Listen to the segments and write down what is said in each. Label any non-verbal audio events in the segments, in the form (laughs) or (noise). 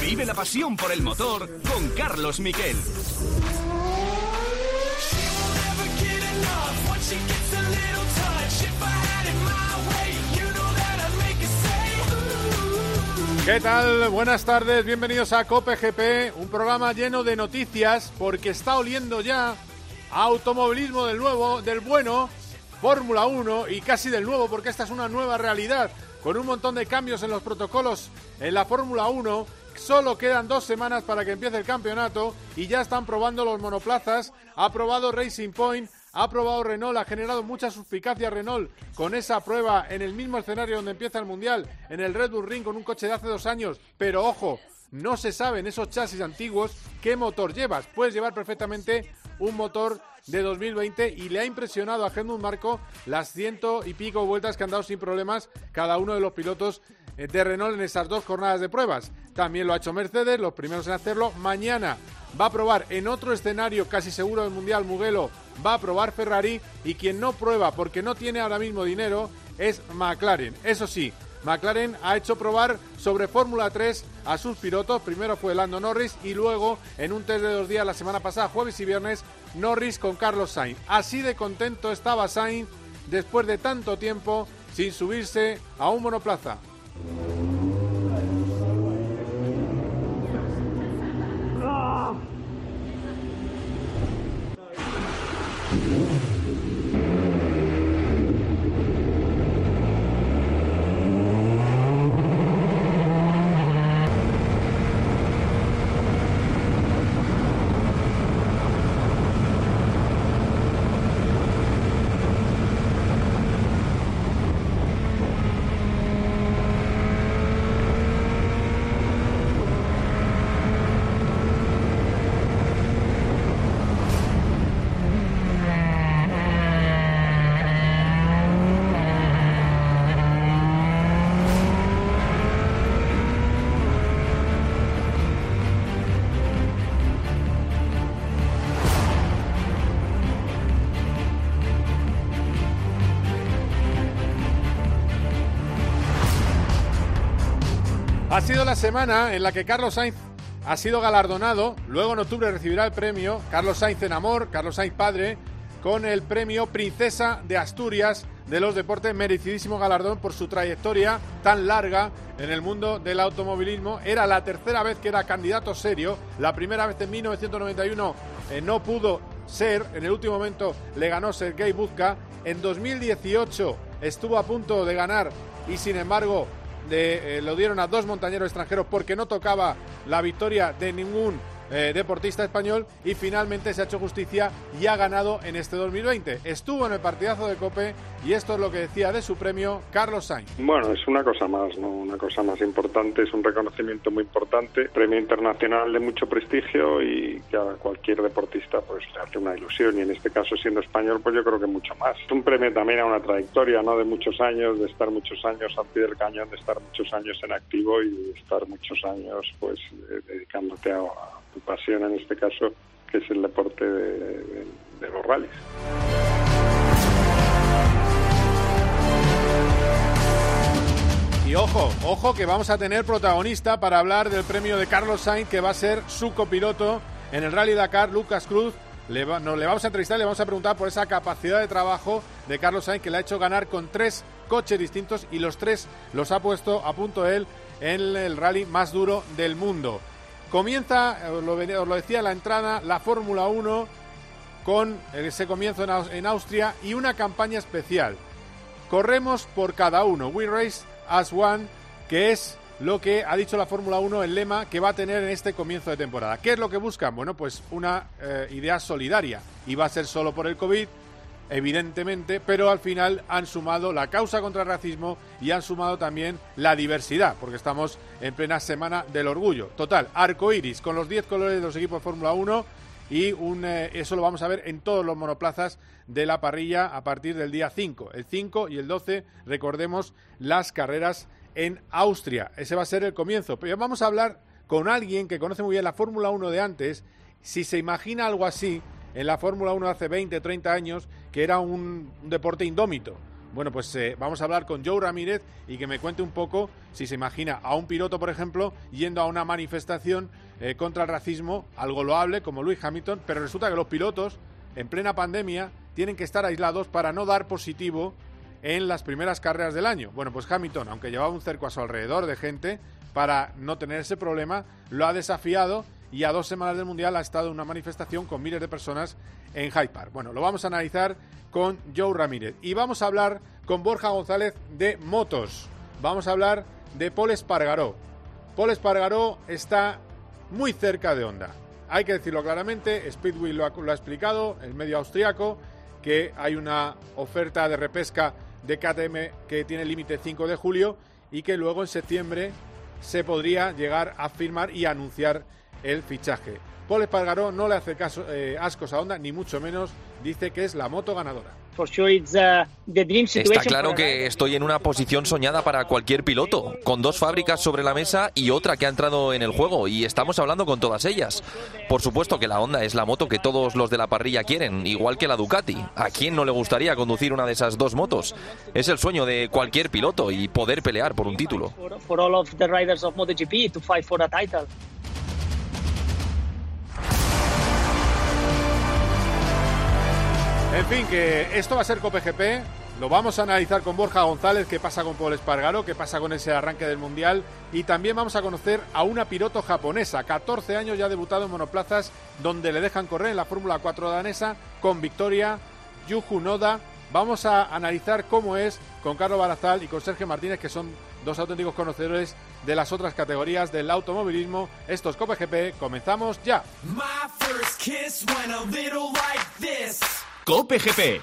Vive la pasión por el motor con Carlos Miquel. ¿Qué tal? Buenas tardes, bienvenidos a Cope GP, un programa lleno de noticias porque está oliendo ya automovilismo del nuevo, del bueno, Fórmula 1 y casi del nuevo porque esta es una nueva realidad con un montón de cambios en los protocolos en la Fórmula 1. Solo quedan dos semanas para que empiece el campeonato y ya están probando los monoplazas. Ha probado Racing Point, ha probado Renault, ha generado mucha suspicacia Renault con esa prueba en el mismo escenario donde empieza el Mundial, en el Red Bull Ring con un coche de hace dos años. Pero ojo, no se sabe en esos chasis antiguos qué motor llevas. Puedes llevar perfectamente un motor de 2020 y le ha impresionado a Helmut Marco las ciento y pico vueltas que han dado sin problemas cada uno de los pilotos eh, de Renault en esas dos jornadas de pruebas. También lo ha hecho Mercedes, los primeros en hacerlo. Mañana va a probar en otro escenario casi seguro del Mundial Mugello, va a probar Ferrari y quien no prueba porque no tiene ahora mismo dinero es McLaren. Eso sí, McLaren ha hecho probar sobre Fórmula 3 a sus pilotos. Primero fue Lando Norris y luego en un test de dos días la semana pasada, jueves y viernes, Norris con Carlos Sainz. Así de contento estaba Sainz después de tanto tiempo sin subirse a un monoplaza. Sido la semana en la que Carlos Sainz ha sido galardonado. Luego en octubre recibirá el premio Carlos Sainz en Amor, Carlos Sainz Padre, con el premio Princesa de Asturias de los Deportes, merecidísimo galardón por su trayectoria tan larga en el mundo del automovilismo. Era la tercera vez que era candidato serio. La primera vez en 1991 eh, no pudo ser. En el último momento le ganó Sergei Buzka. En 2018 estuvo a punto de ganar y sin embargo eh, lo dieron a dos montañeros extranjeros porque no tocaba la victoria de ningún eh, deportista español y finalmente se ha hecho justicia y ha ganado en este 2020. Estuvo en el partidazo de Cope y esto es lo que decía de su premio Carlos Sainz. Bueno, es una cosa más, ¿no? Una cosa más importante, es un reconocimiento muy importante, premio internacional de mucho prestigio y que a cualquier deportista pues le hace una ilusión y en este caso siendo español pues yo creo que mucho más. Es un premio también a una trayectoria, ¿no? De muchos años, de estar muchos años al pie del cañón, de estar muchos años en activo y de estar muchos años pues dedicándote a tu pasión en este caso, que es el deporte de, los rallies. Y ojo, ojo que vamos a tener protagonista para hablar del premio de Carlos Sainz, que va a ser su copiloto en el Rally Dakar, Lucas Cruz. Le le vamos a entrevistar, le vamos a preguntar por esa capacidad de trabajo de Carlos Sainz que le ha hecho ganar con tres coches distintos y los tres los ha puesto a punto él en el rally más duro del mundo. Comienza, os lo, decía la entrada, la Fórmula 1 con ese comienzo en Austria y una campaña especial. Corremos por cada uno. We race as one, que es lo que ha dicho la Fórmula 1, el lema que va a tener en este comienzo de temporada. ¿Qué es lo que buscan? Bueno, pues una eh, idea solidaria. Y va a ser solo por el COVID, evidentemente, pero al final han sumado la causa contra el racismo y han sumado también la diversidad, porque estamos en plena semana del orgullo. Total, arco iris con los 10 colores de los equipos Fórmula 1 y un, eh, eso lo vamos a ver en todos los monoplazas de la parrilla a partir del día 5. El 5 y el 12, recordemos, las carreras en Austria. Ese va a ser el comienzo. Pero vamos a hablar con alguien que conoce muy bien la Fórmula 1 de antes, si se imagina algo así en la Fórmula 1 hace 20, 30 años, que era un, deporte indómito, Bueno, pues eh, vamos a hablar con Joe Ramírez y que me cuente un poco si se imagina a un piloto, por ejemplo, yendo a una manifestación eh, contra el racismo, algo loable como Luis Hamilton, pero resulta que los pilotos en plena pandemia tienen que estar aislados para no dar positivo en las primeras carreras del año. Bueno, pues Hamilton, aunque llevaba un cerco a su alrededor de gente, para no tener ese problema, lo ha desafiado y a dos semanas del Mundial ha estado una manifestación con miles de personas en Hyde Park. Bueno, lo vamos a analizar con Joe Ramírez y vamos a hablar con Borja González de motos. Vamos a hablar de Paul Espargaró. Paul Espargaró está muy cerca de Honda. Hay que decirlo claramente, Speedway lo ha, lo ha explicado, el medio austriaco, que hay una oferta de repesca de KTM que tiene límite 5 de julio y que luego en septiembre se podría llegar a firmar y anunciar el fichaje. Paul Espargaró no le hace caso, eh, ascos a Honda, ni mucho menos, dice que es la moto ganadora. Está claro que estoy en una posición soñada para cualquier piloto, con dos fábricas sobre la mesa y otra que ha entrado en el juego, y estamos hablando con todas ellas. Por supuesto que la Honda es la moto que todos los de la parrilla quieren, igual que la Ducati. ¿A quién no le gustaría conducir una de esas dos motos? Es el sueño de cualquier piloto y poder pelear por un título. En fin, que esto va a ser COPGP. Lo vamos a analizar con Borja González, qué pasa con Paul Espargaro, qué pasa con ese arranque del Mundial. Y también vamos a conocer a una piloto japonesa, 14 años ya debutado en monoplazas, donde le dejan correr en la Fórmula 4 danesa con victoria, Yuju Noda. Vamos a analizar cómo es con Carlos Barazal y con Sergio Martínez, que son dos auténticos conocedores de las otras categorías del automovilismo. Esto es COPGP, comenzamos ya. Cope GP.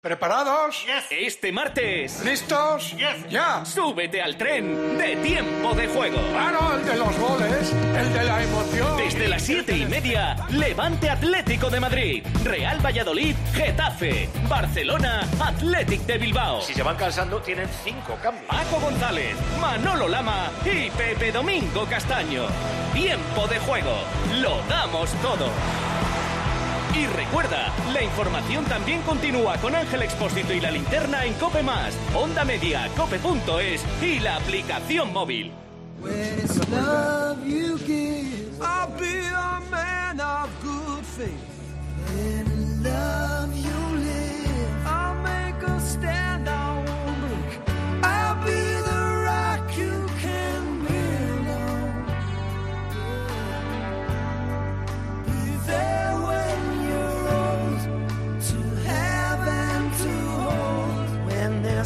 ¿Preparados? Este martes. ¿Listos? ¡Ya! Súbete al tren de tiempo de juego. Claro, el de los goles, el de la emoción. Desde las siete y media, Levante Atlético de Madrid, Real Valladolid, Getafe, Barcelona, Athletic de Bilbao. Si se van cansando, tienen cinco cambios. Paco González, Manolo Lama y Pepe Domingo Castaño. Tiempo de juego. Lo damos todo. Y recuerda, la información también continúa con Ángel Expósito y la linterna en Cope Más, Onda Media, Cope.es y la aplicación móvil.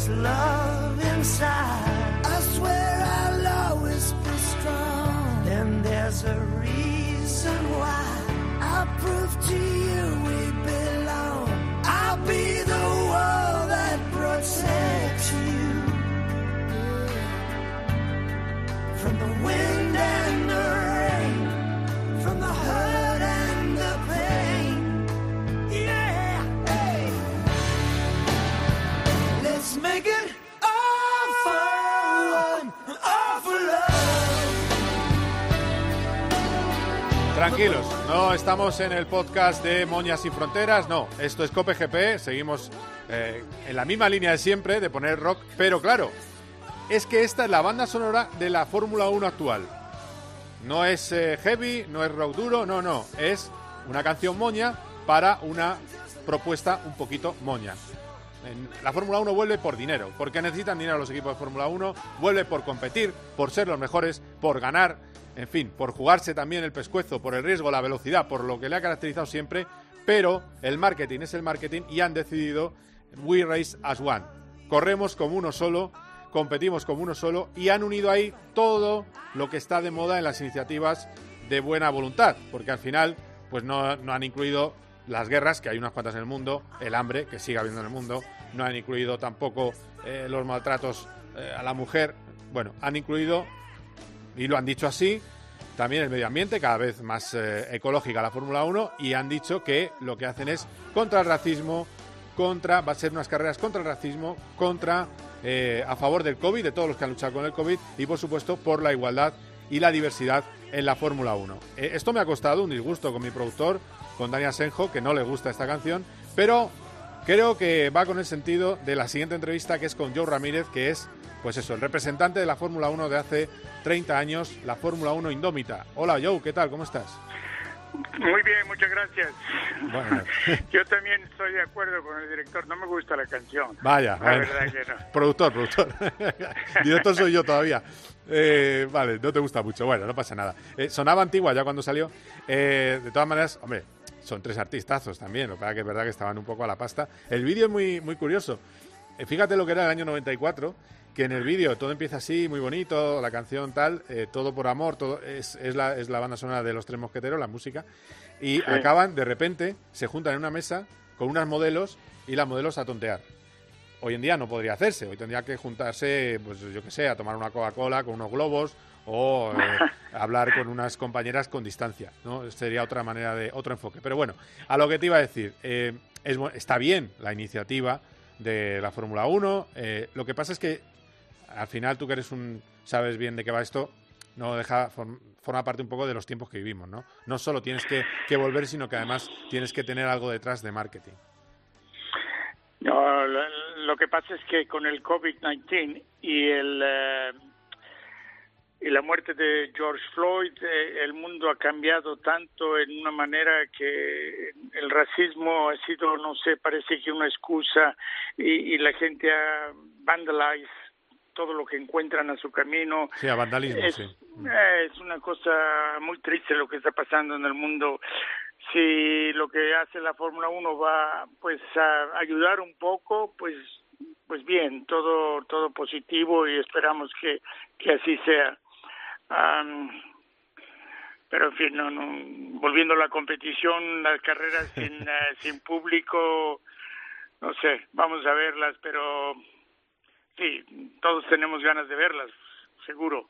Love inside. Tranquilos, no estamos en el podcast de Moñas sin Fronteras, no, esto es Cope GP, seguimos eh, en la misma línea de siempre, de poner rock, pero claro, es que esta es la banda sonora de la Fórmula 1 actual. No es eh, heavy, no es rock duro, no, no, es una canción moña para una propuesta un poquito moña. La Fórmula 1 vuelve por dinero, porque necesitan dinero los equipos de Fórmula 1, vuelve por competir, por ser los mejores, por ganar, en fin, por jugarse también el pescuezo, por el riesgo, la velocidad, por lo que le ha caracterizado siempre, pero el marketing es el marketing y han decidido We Race as One. Corremos como uno solo, competimos como uno solo y han unido ahí todo lo que está de moda en las iniciativas de buena voluntad, porque al final pues no, no han incluido las guerras, que hay unas cuantas en el mundo, el hambre, que sigue habiendo en el mundo, no han incluido tampoco eh, los maltratos eh, a la mujer, bueno, han incluido, y lo han dicho así, también el medio ambiente, cada vez más eh, ecológica la Fórmula 1, y han dicho que lo que hacen es contra el racismo, contra, va a ser unas carreras contra el racismo, contra, eh, a favor del COVID, de todos los que han luchado con el COVID, y por supuesto por la igualdad y la diversidad en la Fórmula 1. Eh, esto me ha costado un disgusto con mi productor, con Dani Asenjo, que no le gusta esta canción, pero creo que va con el sentido de la siguiente entrevista que es con Joe Ramírez, que es, pues eso, el representante de la Fórmula 1 de hace 30 años, la Fórmula 1 indómita. Hola Joe, ¿qué tal? ¿Cómo estás? Muy bien, muchas gracias. Bueno. (laughs) Yo también estoy de acuerdo con el director, no me gusta la canción. Vaya, La bueno. verdad que no. (laughs) Productor, productor. (laughs) Director soy yo todavía. Eh, vale, no te gusta mucho. Bueno, no pasa nada. Eh, sonaba antigua ya cuando salió. Eh, de todas maneras, hombre, son tres artistazos también. Lo que es verdad que estaban un poco a la pasta. El vídeo es muy, muy curioso. Eh, fíjate lo que era el año 94, que en el vídeo todo empieza así, muy bonito, la canción tal, eh, todo por amor, todo es, es, la, es la banda sonora de Los Tres Mosqueteros, la música. Y acaban, de repente, se juntan en una mesa con unas modelos y las modelos a tontear. Hoy en día no podría hacerse. Hoy tendría que juntarse, pues yo que sé, a tomar una Coca-Cola con unos globos o eh, hablar con unas compañeras con distancia. ¿no? Sería otra manera de otro enfoque. Pero bueno, a lo que te iba a decir, eh, es, está bien la iniciativa de la Fórmula 1. eh, lo que pasa es que al final tú que eres un sabes bien de qué va esto, no deja form- forma parte un poco de los tiempos que vivimos, ¿no? No solo tienes que, que volver, sino que además tienes que tener algo detrás de marketing. No, lo, que pasa es que con el COVID-19 y el eh, y la muerte de George Floyd, eh, el mundo ha cambiado tanto en una manera que el racismo ha sido, no sé, parece que una excusa y, y la gente ha vandalized todo lo que encuentran a su camino. Sí, a vandalismo, es, sí. eh, es una cosa muy triste lo que está pasando en el mundo. Si lo que hace la Fórmula 1 va pues a ayudar un poco, pues pues bien, todo todo positivo y esperamos que, que así sea. Am, pero en fin, no, no, volviendo a la competición, las carreras sin, (laughs) eh, sin público, no sé, vamos a verlas, pero sí, todos tenemos ganas de verlas, seguro,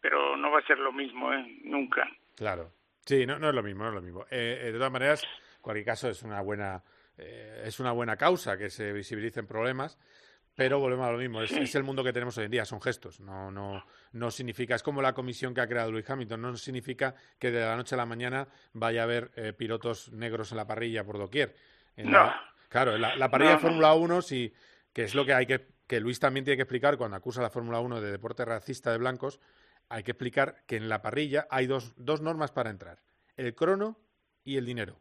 pero no va a ser lo mismo, ¿eh? Nunca. Claro. Sí, no, no es lo mismo, no es lo mismo. Eh, eh, de todas maneras, en cualquier caso es una buena eh, es una buena causa que se visibilicen problemas, pero volvemos a lo mismo. Es, es el mundo que tenemos hoy en día, son gestos. No, no, no significa, es como la comisión que ha creado Lewis Hamilton, no significa que de la noche a la mañana vaya a haber eh, pilotos negros en la parrilla por doquier. En No. la- claro, en la, la parrilla No, de. Fórmula 1, sí, que es lo que hay que, que Luis también tiene que explicar cuando acusa a la Fórmula 1 de deporte racista de blancos, hay que explicar que en la parrilla hay dos, dos normas para entrar, el crono y el dinero.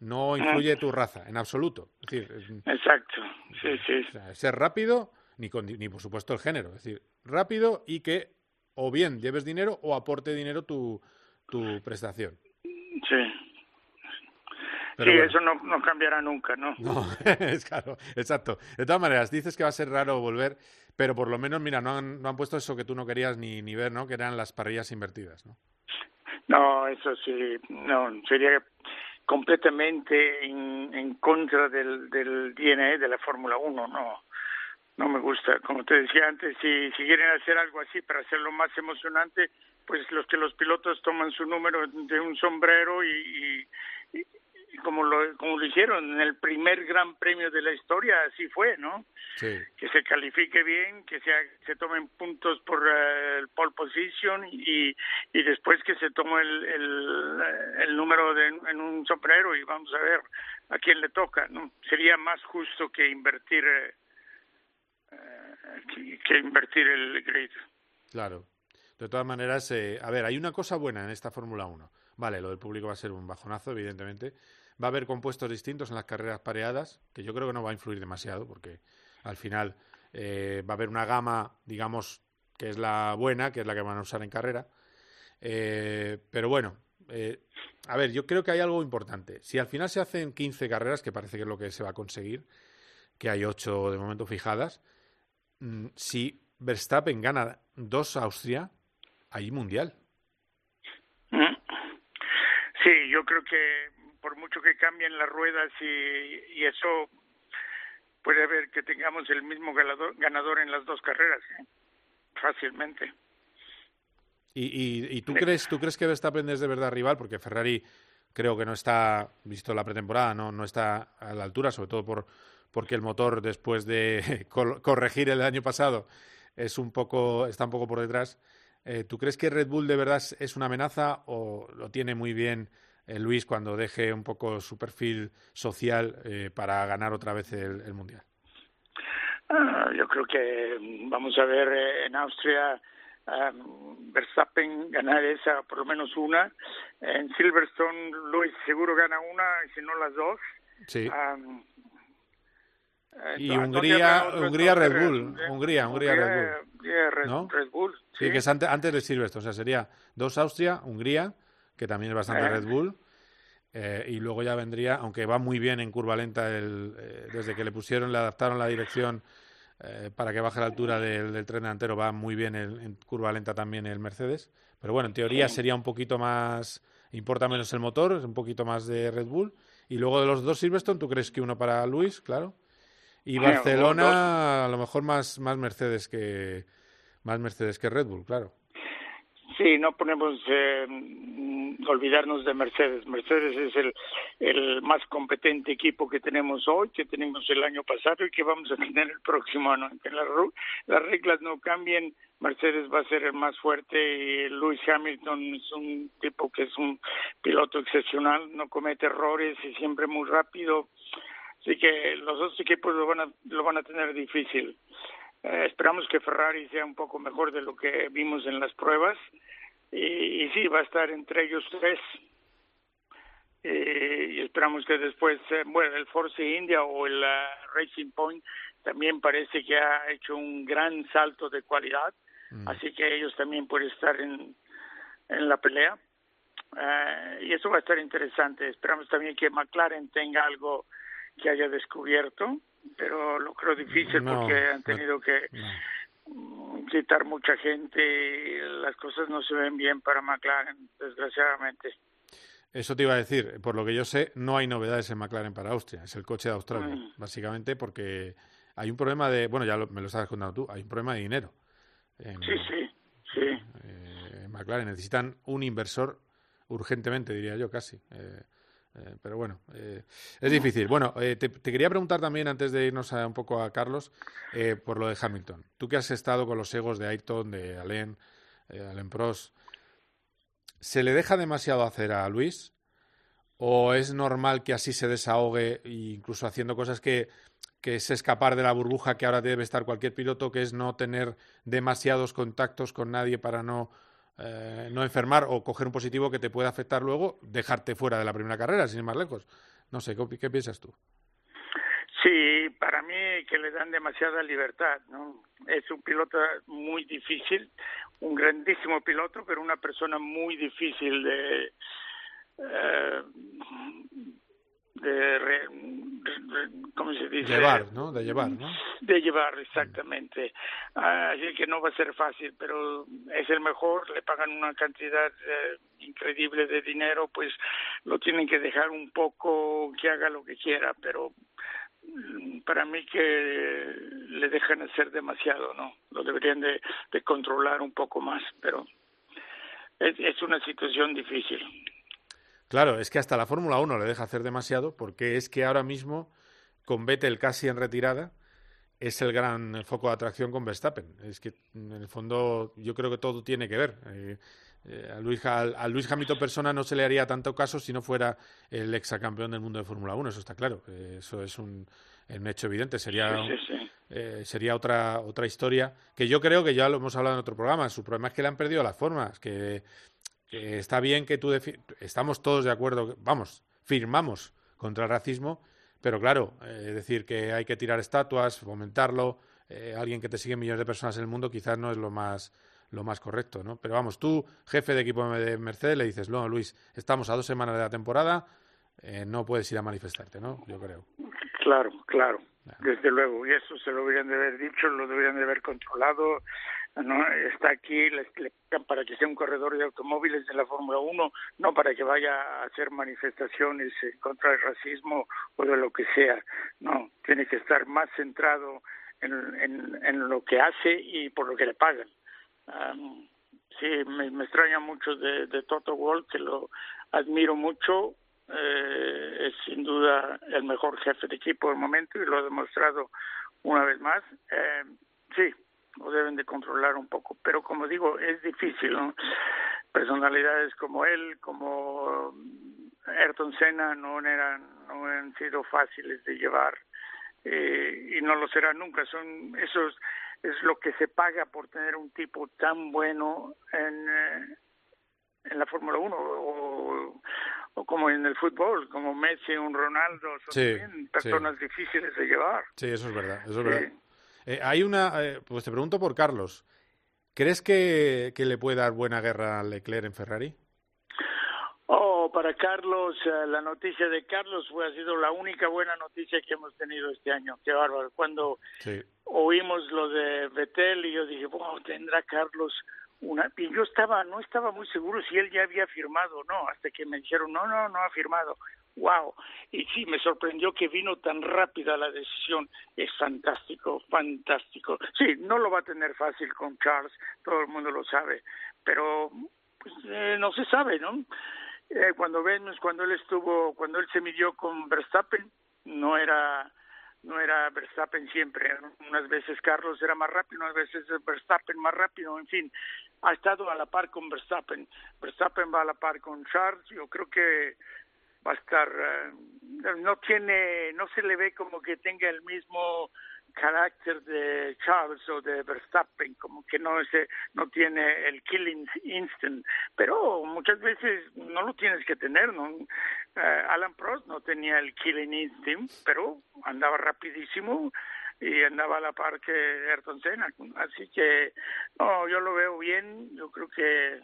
No influye tu raza, en absoluto. Es decir, es- Exacto, sí, sí. o sea, ser rápido, ni, con- ni por supuesto el género. Es decir, rápido y que o bien lleves dinero o aporte dinero tu, tu prestación. Sí, Pero sí bueno. eso no, no cambiará nunca, ¿no? No, (laughs) es claro, exacto. De todas maneras, dices que va a ser raro volver, pero por lo menos, mira, no han, no han puesto eso que tú no querías ni, ni ver, ¿no? Que eran las parrillas invertidas, ¿no? No, eso sí, no, sería completamente en, en contra del, del DNA de la Fórmula 1, no, no me gusta. Como te decía antes, si, si quieren hacer algo así para hacerlo más emocionante, pues los que los pilotos toman su número de un sombrero y, y- y como lo, como lo hicieron en el primer gran premio de la historia, así fue, ¿no? Sí. que se califique bien, que se, se tomen puntos por eh, el pole position y, y después que se tome el, el, el número de, en un sombrero y vamos a ver a quién le toca. ¿no? Sería más justo que invertir que, que invertir el grid. Claro. De todas maneras, eh, a ver, hay una cosa buena en esta Fórmula 1. Vale, lo del público va a ser un bajonazo, evidentemente. Va a haber compuestos distintos en las carreras pareadas, que yo creo que no va a influir demasiado, porque al final eh, va a haber una gama, digamos, que es la buena, que es la que van a usar en carrera. Eh, pero bueno, eh, a ver, yo creo que hay algo importante. Si al final se hacen 15 carreras, que parece que es lo que se va a conseguir, que hay 8 de momento fijadas, mm, si Verstappen gana dos Austria, hay mundial. ¿Mm? Sí, yo creo que por mucho que cambien las ruedas y, y eso puede haber que tengamos el mismo ganador, ganador en las dos carreras, ¿eh? fácilmente. ¿Y, y, y tú, crees, tú crees que Verstappen es de verdad rival? Porque Ferrari creo que no está, visto la pretemporada, no, no está a la altura, sobre todo por, porque el motor, después de (laughs) cor- corregir el año pasado, es un poco, está un poco por detrás. Eh, ¿Tú crees que Red Bull de verdad es una amenaza o lo tiene muy bien eh, Luis cuando deje un poco su perfil social eh, para ganar otra vez el, Mundial? Ah, yo creo que mm, vamos a ver eh, en Austria um, Verstappen ganar esa, por lo menos una. En Silverstone, Luis seguro gana una, si no las dos. Sí. y Hungría, Hungría Red Bull, Hungría, Hungría Red Bull. Red, Bull. Sí, que es antes, antes de Silverstone, o sea, sería dos Austria, Hungría, que también es bastante eh. Red Bull. Eh, y luego ya vendría, aunque va muy bien en curva lenta, el, eh, desde que le pusieron, le adaptaron la dirección para que baje la altura del, tren delantero, va muy bien en curva lenta también el Mercedes. Pero bueno, en teoría sería un poquito más, importa menos el motor, es un poquito más de Red Bull. Y luego de los dos Silverstone, ¿tú crees que uno para Luis? Claro. Y Barcelona, a lo mejor más, más Mercedes que más Mercedes que Red Bull, claro. Sí, no ponemos eh, olvidarnos de Mercedes. Mercedes es el, el más competente equipo que tenemos hoy, que tenemos el año pasado y que vamos a tener el próximo año. Que las, las reglas no cambien, Mercedes va a ser el más fuerte y Hamilton es un tipo que es un piloto excepcional, no comete errores y siempre muy rápido. Así que los dos equipos lo van a, lo van a tener difícil. Eh, esperamos que Ferrari sea un poco mejor de lo que vimos en las pruebas y, sí, va a estar entre ellos tres. Eh, y esperamos que después, eh, bueno, el Force India o el Racing Point también parece que ha hecho un gran salto de cualidad, mm. así que ellos también pueden estar en, en la pelea. y eso va a estar interesante. Esperamos también que McLaren tenga algo que haya descubierto pero lo creo difícil porque han tenido que quitar mucha gente y las cosas no se ven bien para McLaren, desgraciadamente. Eso te iba a decir, por lo que yo sé, no hay novedades en McLaren para Austria, es el coche de Australia, mm. básicamente porque hay un problema de, bueno, ya me lo estabas contando tú, hay un problema de dinero. sí, sí, sí. Eh, McLaren necesitan un inversor urgentemente, diría yo casi. Eh, eh, pero bueno, eh, es difícil. Bueno, eh, te, quería preguntar también, antes de irnos un poco a Carlos, por lo de Hamilton. Tú que has estado con los egos de Ayrton, de Alain, Alain Prost, ¿se le deja demasiado hacer a Luis? ¿O es normal que así se desahogue, incluso haciendo cosas que, que es escapar de la burbuja que ahora debe estar cualquier piloto, que es no tener demasiados contactos con nadie para no eh, no enfermar o coger un positivo que te pueda afectar luego, dejarte fuera de la primera carrera, sin ir más lejos. No sé, ¿qué, piensas tú? Sí, para mí que le dan demasiada libertad, ¿no? Es un piloto muy difícil, un grandísimo piloto, pero una persona muy difícil de, eh, de, ¿cómo se dice? Llevar, ¿no? De llevar, ¿no? De llevar, exactamente. Así que no va a ser fácil, pero es el mejor, le pagan una cantidad eh, increíble de dinero, pues lo tienen que dejar un poco que haga lo que quiera, pero mm, para mí que le dejan hacer demasiado, ¿no? Lo deberían de, de controlar un poco más, pero es, es una situación difícil. Claro, es que hasta la Fórmula 1 le deja hacer demasiado porque es que ahora mismo con Vettel casi en retirada es el gran foco de atracción con Verstappen. Es que en el fondo yo creo que todo tiene que ver. Eh, eh, a, Luis, a, Luis Hamilton persona no se le haría tanto caso si no fuera el exacampeón del mundo de Fórmula 1, eso está claro. eso es un, hecho evidente. Sería, eh, sería otra, otra historia que yo creo que ya lo hemos hablado en otro programa. Su problema es que le han perdido las formas, que que está bien que tú estamos todos de acuerdo, vamos, firmamos contra el racismo, pero claro, eh, decir que hay que tirar estatuas, fomentarlo, eh, alguien que te sigue millones de personas en el mundo quizás no es lo más lo más correcto, ¿no? Pero vamos, tú, jefe de equipo de Mercedes, le dices, no, Luis, estamos a dos semanas de la temporada, eh, no puedes ir a manifestarte, ¿no? Yo creo. Claro, claro, desde luego, y eso se lo deberían de haber dicho, lo deberían de haber controlado, no está aquí le, para que sea un corredor de automóviles de la Fórmula 1, no para que vaya a hacer manifestaciones contra el racismo o de lo que sea. No, tiene que estar más centrado en, en, lo que hace y por lo que le pagan. sí, me, extraña mucho de, de Toto Wolff, que lo admiro mucho. Eh, es sin duda el mejor jefe de equipo del momento y lo ha demostrado una vez más. Eh, sí, lo deben de controlar un poco. Pero como digo, es difícil, ¿no? Personalidades como él, como Ayrton Senna no eran no han sido fáciles de llevar eh, y no lo serán nunca. Son esos es lo que se paga por tener un tipo tan bueno en eh, en la Fórmula 1 o, o como en el fútbol, como Messi, un Ronaldo, son Sí, personas difíciles de llevar. Sí, eso es verdad, eso es Sí. verdad. Eh, hay una, eh, pues te pregunto por Carlos. ¿Crees que, que le puede dar buena guerra a Leclerc en Ferrari? Oh, para Carlos, eh, la noticia de Carlos fue ha sido la única buena noticia que hemos tenido este año. Qué bárbaro. Cuando Sí. oímos lo de Betel y yo dije, wow, tendrá Carlos una... Y yo estaba, no estaba muy seguro si él ya había firmado o no, hasta que me dijeron, no, no, no ha firmado. Wow. Y sí, me sorprendió que vino tan rápida la decisión. Es fantástico, fantástico. Sí, no lo va a tener fácil con Charles, todo el mundo lo sabe, pero pues eh, no se sabe, ¿no? Eh, cuando vemos, cuando él estuvo, cuando él se midió con Verstappen, no era no era Verstappen siempre. Unas veces Carlos era más rápido, unas veces Verstappen más rápido, en fin, ha estado a la par con Verstappen. Verstappen va a la par con Charles, yo creo que va a estar, eh, no tiene, no se le ve como que tenga el mismo carácter de Charles o de Verstappen, como que no es, no tiene el killing instinct, pero muchas veces no lo tienes que tener, ¿no? Eh, Alan Prost no tenía el killing instinct, pero andaba rapidísimo y andaba a la par que Ayrton Senna, así que no, yo lo veo bien, yo creo que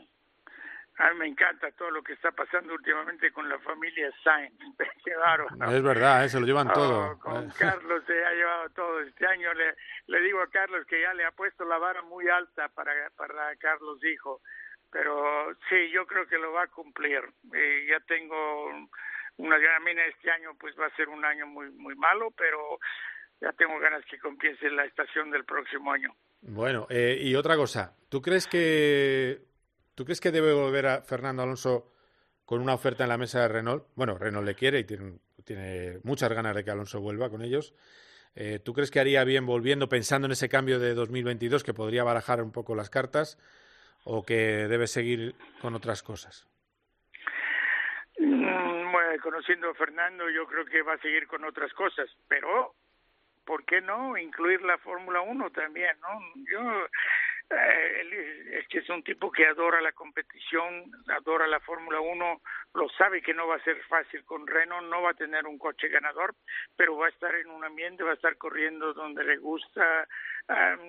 a mí me encanta todo lo que está pasando últimamente con la familia Sainz. (laughs) Qué bárbaro. Es verdad, ¿eh? se lo llevan Oh, todo. con Eh, Carlos se ha llevado todo. Este año le, le digo a Carlos que ya le ha puesto la vara muy alta para, para Carlos Hijo. Pero sí, yo creo que lo va a cumplir. Eh, ya tengo una gran mina este año, pues va a ser un año muy muy malo, pero ya tengo ganas que comience la estación del próximo año. Bueno, eh, y otra cosa, ¿tú crees que tú crees que debe volver a Fernando Alonso con una oferta en la mesa de Renault? Bueno, Renault le quiere y tiene, tiene muchas ganas de que Alonso vuelva con ellos. Eh, ¿Tú crees que haría bien volviendo, pensando en ese cambio de 2022 que podría barajar un poco las cartas o que debe seguir con otras cosas? Mm, Bueno, conociendo a Fernando, yo creo que va a seguir con otras cosas, pero ¿por qué no incluir la Fórmula 1 también? ¿no? Yo, eh, es- que es un tipo que adora la competición, adora la Fórmula 1, lo sabe que no va a ser fácil con Renault, no va a tener un coche ganador, pero va a estar en un ambiente, va a estar corriendo donde le gusta. Am,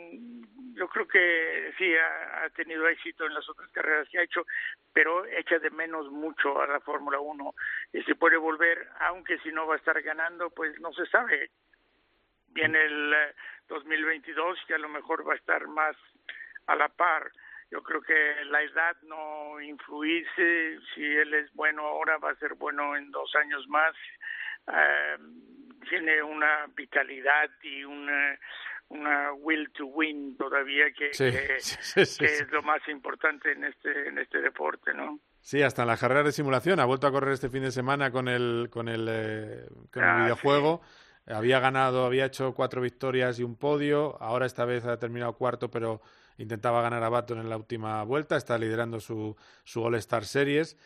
yo creo que sí, ha, tenido éxito en las otras carreras que ha hecho, pero echa de menos mucho a la Fórmula 1 y se puede volver, aunque si no va a estar ganando, pues no se sabe. Viene el eh, 2022 y a lo mejor va a estar más a la par. Yo creo que la edad no influye. Si él es bueno ahora, va a ser bueno en dos años más. Eh, tiene una vitalidad y una, una will to win todavía que, Sí, que, (laughs) sí, sí, sí, que sí. es lo más importante en este en este deporte, ¿no? Sí, hasta en las carreras de simulación. Ha vuelto a correr este fin de semana con el, con el, eh, con el Ah, videojuego. Había ganado, había hecho cuatro victorias y un podio. Ahora esta vez ha terminado cuarto, pero intentaba ganar a Baton en la última vuelta. Está liderando su, su All-Star Series.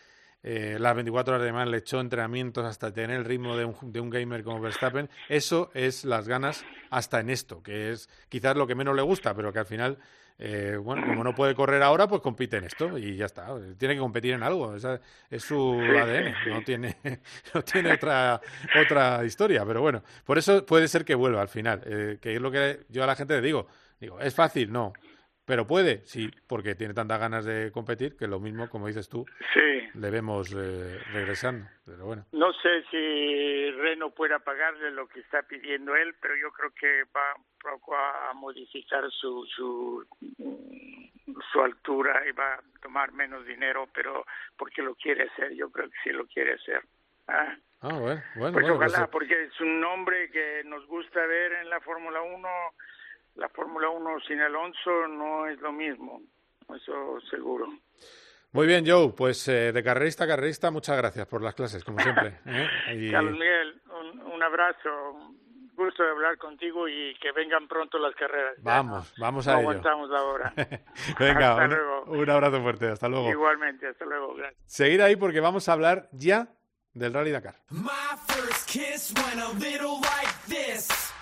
Eh, las 24 horas de más le echó entrenamientos hasta tener el ritmo de un, de un gamer como Verstappen. Eso es las ganas hasta en esto, que es quizás lo que menos le gusta, pero que al final, eh, bueno, como no puede correr ahora, pues compite en esto y ya está. Tiene que competir en algo. Esa es su ADN. No tiene, (laughs) no tiene otra, otra historia, pero bueno, por eso puede ser que vuelva al final. eh, que es lo que yo a la gente le digo. Digo, ¿es fácil? No. Pero puede, sí, porque tiene tantas ganas de competir que lo mismo, como dices tú, Sí. le vemos eh, regresando. Pero bueno, No sé si Reno pueda pagarle lo que está pidiendo él, pero yo creo que va un poco a, modificar su, su mm, su altura y va a tomar menos dinero, pero porque lo quiere hacer, yo creo que sí lo quiere hacer. Ah, ah, bueno, bueno, pues bueno, ojalá, pues, porque es un nombre que nos gusta ver en la Fórmula 1. La Fórmula 1 sin Alonso no es lo mismo, eso seguro. Muy bien, Joe, pues eh, de carrerista a carrerista, muchas gracias por las clases, como siempre. (laughs) ¿eh? Y- Carlos Miguel, un, un abrazo, gusto de hablar contigo y que vengan pronto las carreras. Ya Vamos, vamos no a ello. aguantamos la hora. (laughs) Venga, Hasta un, luego. un abrazo fuerte, hasta luego. Igualmente, hasta luego. Gracias. Seguir ahí porque vamos a hablar ya del Rally Dakar.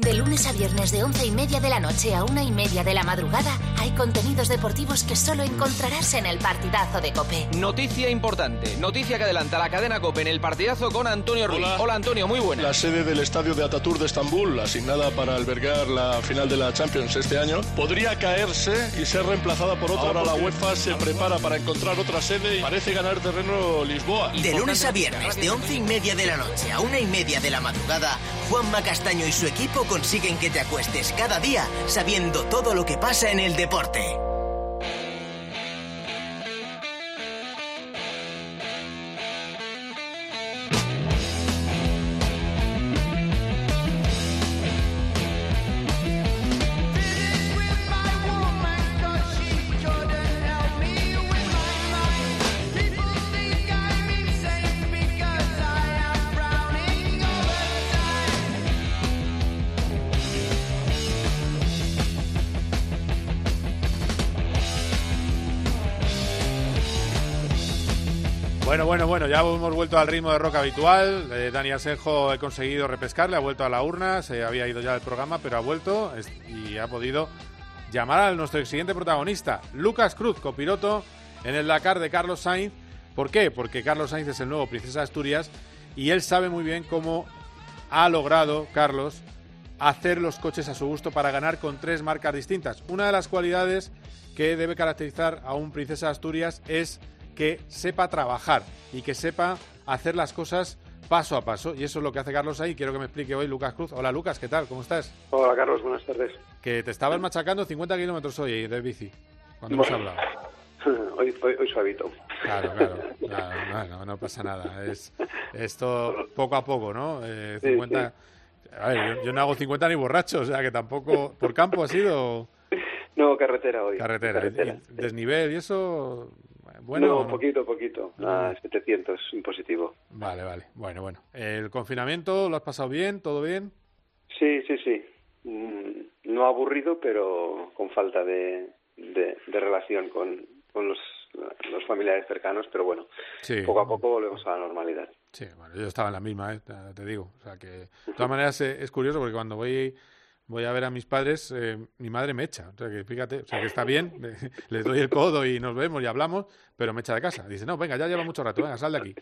De lunes a viernes de once y media de la noche a una y media de la madrugada hay contenidos deportivos que solo encontrarás en el partidazo de Cope. Noticia importante, noticia que adelanta la cadena Cope en el partidazo con Antonio Ruiz. Hola. Antonio, muy buena. La sede del estadio de Ataturk de Estambul, asignada para albergar la final de la Champions este año, podría caerse y ser reemplazada por otra. Ahora la UEFA se prepara para encontrar otra sede y parece ganar terreno Lisboa. De lunes a viernes, de once y media de la noche a una y media de la madrugada, Juanma Castaño y su equipo consiguen que te acuestes cada día sabiendo todo lo que pasa en el deporte. Ya hemos vuelto al ritmo de rock habitual. Eh, Dani Asenjo he conseguido repescarle, ha vuelto a la urna, se había ido ya del programa, pero ha vuelto y ha podido llamar a nuestro siguiente protagonista, Lucas Cruz, copiloto en el Dakar de Carlos Sainz. ¿Por qué? Porque Carlos Sainz es el nuevo Princesa de Asturias y él sabe muy bien cómo ha logrado, Carlos, hacer los coches a su gusto para ganar con tres marcas distintas. Una de las cualidades que debe caracterizar a un Princesa de Asturias es que sepa trabajar y que sepa hacer las cosas paso a paso. Y eso es lo que hace Carlos ahí. Quiero que me explique hoy Lucas Cruz. Hola Lucas, ¿qué tal? ¿Cómo estás? Hola Carlos, buenas tardes. Que te estabas machacando 50 kilómetros hoy de bici, cuando hemos hablado. (laughs) Hoy, hoy, hoy suavito. Claro, claro. claro, no, no pasa nada. Es esto poco a poco, ¿no? Eh, 50... A ver, yo, yo no hago 50 ni borracho, o sea que tampoco... ¿Por campo ha sido (laughs) No, carretera hoy. carretera? Carretera. ¿Y desnivel y eso? Bueno, no, poquito, poquito. A 700, en positivo. Vale, vale. Bueno, bueno. ¿El confinamiento lo has pasado bien? ¿Todo bien? Sí, sí, sí. Mm, No aburrido, pero con falta de, de, de relación con, con los, los familiares cercanos, pero bueno, Sí. poco a poco volvemos a la normalidad. Sí, bueno, yo estaba en la misma, ¿eh? te, digo. O sea que, de todas maneras, eh, es curioso porque cuando voy voy a ver a mis padres, eh, mi madre me echa. O sea que fíjate, o sea que está bien, (laughs) les doy el codo y nos vemos y hablamos, pero me echa de casa. Dice, no, venga, ya lleva mucho rato, venga, sal de aquí.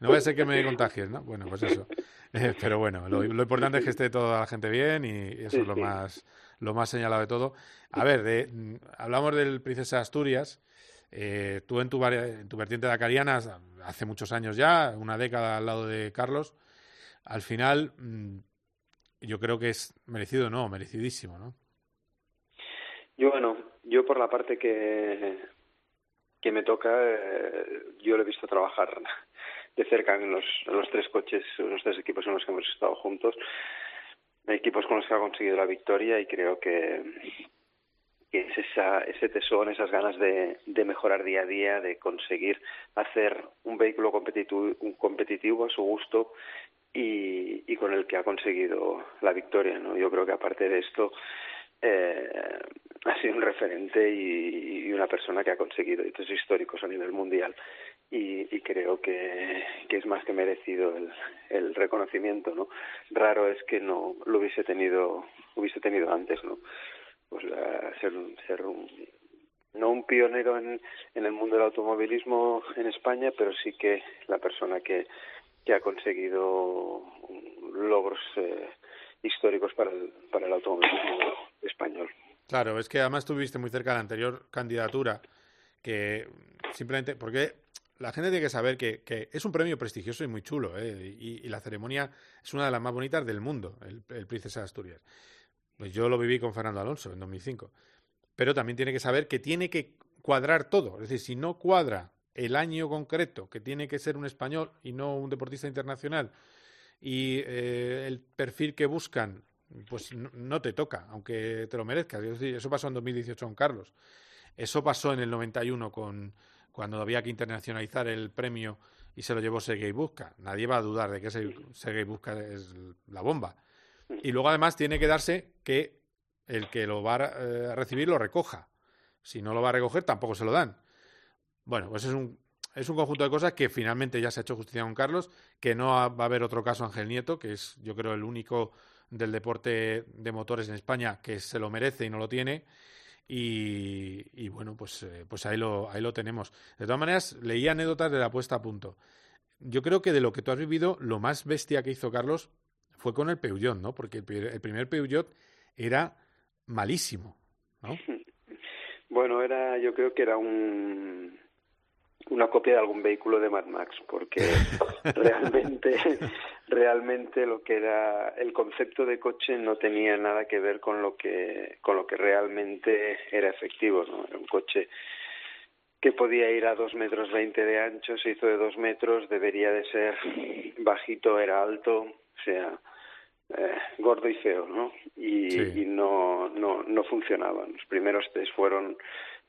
No vaya a ser que me contagies, ¿no? Bueno, pues eso. (laughs) Eh, pero bueno, lo, lo importante es que esté toda la gente bien y eso es lo más lo más señalado de todo. A ver, de, mm, hablamos del Princesa de Asturias. Eh, tú en tu, en tu vertiente dacariana, hace muchos años ya, una década al lado de Carlos, al final mm, yo creo que es merecido, no, merecidísimo, ¿no? Yo, bueno, yo por la parte que, que me toca, eh, yo lo he visto trabajar (laughs) de cerca en los, los tres coches, los tres equipos en los que hemos estado juntos, equipos con los que ha conseguido la victoria y creo que, que es esa, ese tesón, esas ganas de, de mejorar día a día, de conseguir hacer un vehículo competitivo, un competitivo a su gusto y, y con el que ha conseguido la victoria. ¿no? Yo creo que aparte de esto, eh, ha sido un referente y, una persona que ha conseguido hitos históricos a nivel mundial y, y creo que, es más que merecido el, el reconocimiento no raro es que no lo hubiese tenido hubiese tenido antes no pues la- ser ser un no un pionero en el mundo del automovilismo en España pero sí que la persona que que ha conseguido logros eh, históricos para el, para el automovilismo español. Claro, es que además estuviste muy cerca de la anterior candidatura, que simplemente, porque la gente tiene que saber que, que es un premio prestigioso y muy chulo, ¿eh? y, y la ceremonia es una de las más bonitas del mundo, el, el Princesa de Asturias. Pues yo lo viví con Fernando Alonso en 2005. Pero también tiene que saber que tiene que cuadrar todo. Es decir, si no cuadra el año concreto, que tiene que ser un español y no un deportista internacional, y eh, el perfil que buscan, pues no, no te toca, aunque te lo merezcas. Eso pasó en 2018 con Carlos. Eso pasó en el 91 con cuando había que internacionalizar el premio y se lo llevó Sergei Busca. Nadie va a dudar de que Sergei Busca es la bomba. Y luego además tiene que darse que el que lo va a recibir lo recoja. Si no lo va a recoger, tampoco se lo dan. Bueno, pues es un, es un conjunto de cosas que finalmente ya se ha hecho justicia con Carlos, que no va a haber otro caso Ángel Nieto, que es yo creo el único del deporte de motores en España que se lo merece y no lo tiene. Y, bueno, pues, eh, pues ahí, lo, ahí lo tenemos. De todas maneras, leí anécdotas de la puesta a punto. Yo creo que de lo que tú has vivido, lo más bestia que hizo Carlos fue con el Peugeot, ¿no? Porque el, el primer Peugeot era malísimo, ¿no? (laughs) Bueno, era, yo creo que era un, una copia de algún vehículo de Mad Max, porque (laughs) realmente, realmente lo que era el concepto de coche no tenía nada que ver con lo que, con lo que realmente era efectivo, ¿no? Era un coche que podía ir a dos metros veinte de ancho, se hizo de dos metros, debería de ser bajito, era alto, o sea, eh, gordo y feo, ¿no? Y, y no, no, no funcionaban. Los primeros test fueron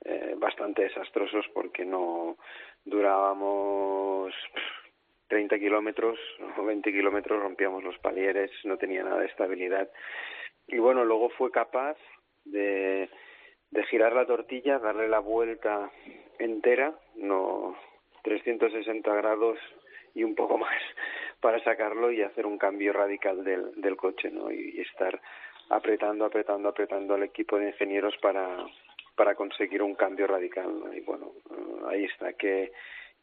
eh, bastante desastrosos porque no durábamos 30 kilómetros o 20 kilómetros, rompíamos los palieres, no tenía nada de estabilidad. Y bueno, luego fue capaz de, de girar la tortilla, darle la vuelta entera, no 360 grados y un poco más (laughs) para sacarlo y hacer un cambio radical del, del coche, ¿no? y estar apretando, apretando, apretando al equipo de ingenieros para, para conseguir un cambio radical. Y bueno, eh, ahí está que,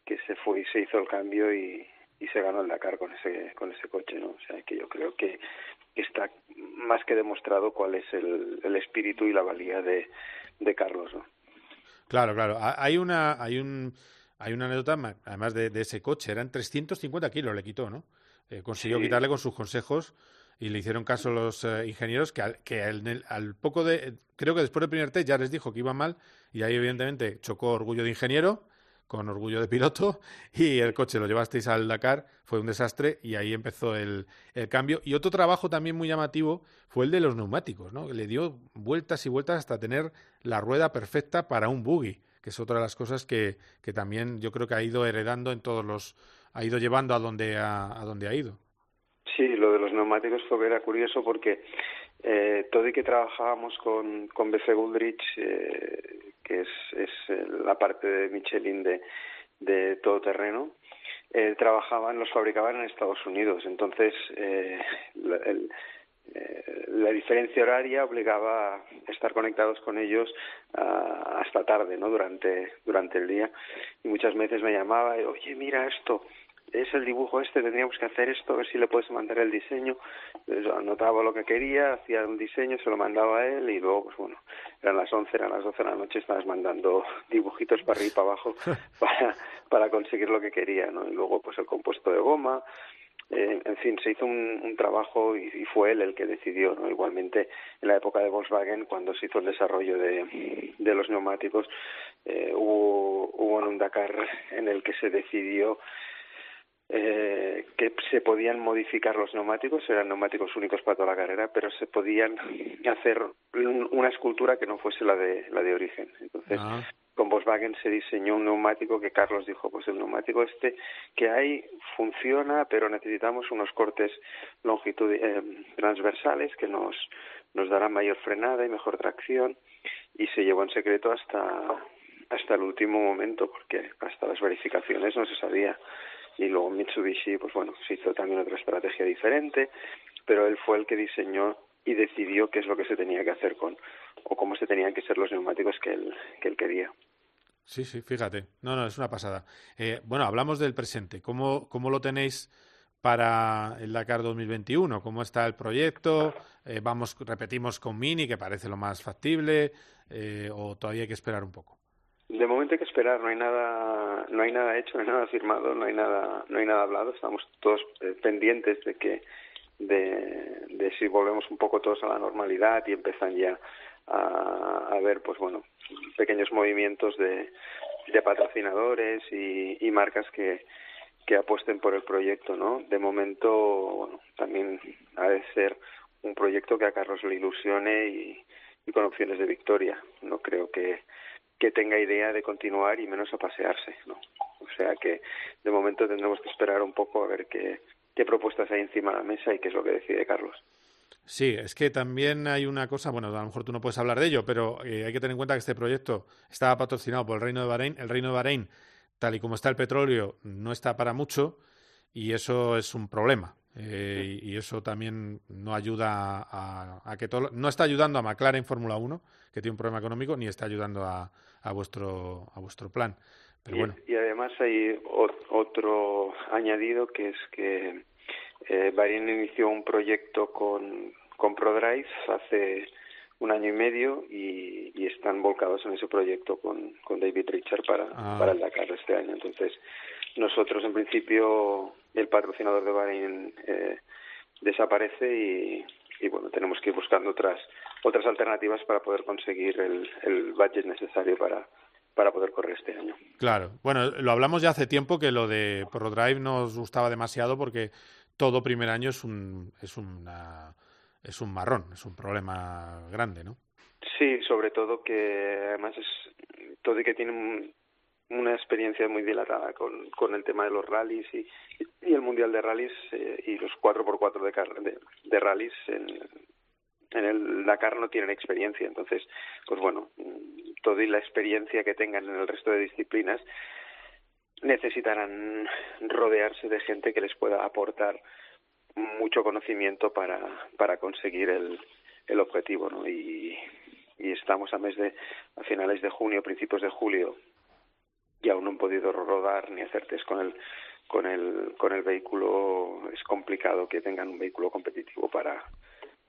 que se fue y se hizo el cambio y, y se ganó el Dakar con ese, con ese coche. ¿no? O sea que yo creo que está más que demostrado cuál es el, el espíritu y la valía de, de Carlos. ¿no? Claro, claro. Hay una, hay un, hay una anécdota, además de, de ese coche, eran 350 kilos, le quitó, ¿no? Eh, consiguió quitarle con sus consejos y le hicieron caso los eh, ingenieros que, al, que al, poco de, creo que después del primer test ya les dijo que iba mal y ahí evidentemente chocó orgullo de ingeniero con orgullo de piloto (laughs) y el coche lo llevasteis al Dakar, fue un desastre y ahí empezó el, cambio. Y otro trabajo también muy llamativo fue el de los neumáticos, ¿no? Le dio vueltas y vueltas hasta tener la rueda perfecta para un buggy, que es otra de las cosas que, que también yo creo que ha ido heredando en todos los, ha ido llevando a donde ha, a donde ha ido. Sí, lo de los neumáticos fue era curioso porque eh, todo y que trabajábamos con, con BC Goodrich, eh, que es, es eh, la parte de Michelin de, de todoterreno, eh, trabajaban, los fabricaban en Estados Unidos. Entonces, eh, la, el, eh, la diferencia horaria obligaba a estar conectados con ellos uh, hasta tarde, ¿no? Durante, durante el día. Y muchas veces me llamaba, y, oye, mira esto, es el dibujo este, tendríamos que hacer esto, a ver si le puedes mandar el diseño. Entonces, anotaba lo que quería, hacía un diseño, se lo mandaba a él y luego, pues bueno, eran las 11, eran las 12 de la noche, estabas mandando (laughs) dibujitos para arriba y para abajo (laughs) para, para conseguir lo que quería, ¿no? Y luego, pues el compuesto de goma, eh, en fin, se hizo un, un trabajo y, y, fue él el que decidió, ¿no? Igualmente, en la época de Volkswagen, cuando se hizo el desarrollo de, de los neumáticos, eh, hubo, hubo un Dakar en el que se decidió eh, que se podían modificar los neumáticos, eran neumáticos únicos para toda la carrera, pero se podían hacer una escultura que no fuese la de la de origen. Entonces, ah. con Volkswagen se diseñó un neumático que Carlos dijo, pues el neumático este que hay funciona, pero necesitamos unos cortes longitud eh, transversales que nos nos darán mayor frenada y mejor tracción y se llevó en secreto hasta hasta el último momento porque hasta las verificaciones no se sabía y luego Mitsubishi, pues bueno, se hizo también otra estrategia diferente, pero él fue el que diseñó y decidió qué es lo que se tenía que hacer con, o cómo se tenían que ser los neumáticos que él, que él quería. Sí, sí, fíjate. No, no, es una pasada. Eh, bueno, hablamos del presente. ¿Cómo, cómo lo tenéis para el Dakar 2021? ¿Cómo está el proyecto? Eh, vamos, repetimos con Mini, que parece lo más factible, eh, o todavía hay que esperar un poco. De momento hay que esperar, no hay nada, no hay nada hecho, no hay nada firmado, no hay nada, no hay nada hablado. Estamos todos eh, pendientes de que, de, de si volvemos un poco todos a la normalidad y empiezan ya a, a ver, pues bueno, pequeños movimientos de, de patrocinadores y, y marcas que, que apuesten por el proyecto, ¿no? De momento, bueno, también ha de ser un proyecto que a Carlos le ilusione y, y con opciones de victoria. No creo que que tenga idea de continuar y menos a pasearse, ¿no? O sea que de momento tendremos que esperar un poco a ver qué, qué propuestas hay encima de la mesa y qué es lo que decide Carlos. Sí, es que también hay una cosa, bueno, a lo mejor tú no puedes hablar de ello, pero eh, hay que tener en cuenta que este proyecto estaba patrocinado por el Reino de Bahrein. El Reino de Bahrein, tal y como está el petróleo, no está para mucho y eso es un problema. Eh, y, eso también no ayuda a, que todo. No está ayudando a McLaren Fórmula 1, que tiene un problema económico, ni está ayudando a, a vuestro, a vuestro plan. Pero y, bueno. y además hay otro añadido que es que eh, Bahrein inició un proyecto con, con ProDrive hace un año y medio y, y, están volcados en ese proyecto con, con David Richard para, Ah. para el Dakar este año. Entonces, nosotros en principio, el patrocinador de Bahrein eh, desaparece y, y bueno, tenemos que ir buscando otras otras alternativas para poder conseguir el, el budget necesario para, para poder correr este año. Claro. Bueno, lo hablamos ya hace tiempo que lo de ProDrive nos gustaba demasiado porque todo primer año es un, es una, es un marrón, es un problema grande, ¿no? Sí, sobre todo que además es todo y que tiene una experiencia muy dilatada con, con el tema de los rallies y, el mundial de rallies eh, y los 4x4 de, de, rallies en, en el Dakar no tienen experiencia. Entonces, pues bueno, y la experiencia que tengan en el resto de disciplinas necesitarán rodearse de gente que les pueda aportar mucho conocimiento para, para conseguir el, el objetivo, ¿no? Y, y estamos a mes de a finales de junio, principios de julio, y aún no han podido rodar ni hacer test con el con el con el vehículo. Es complicado que tengan un vehículo competitivo para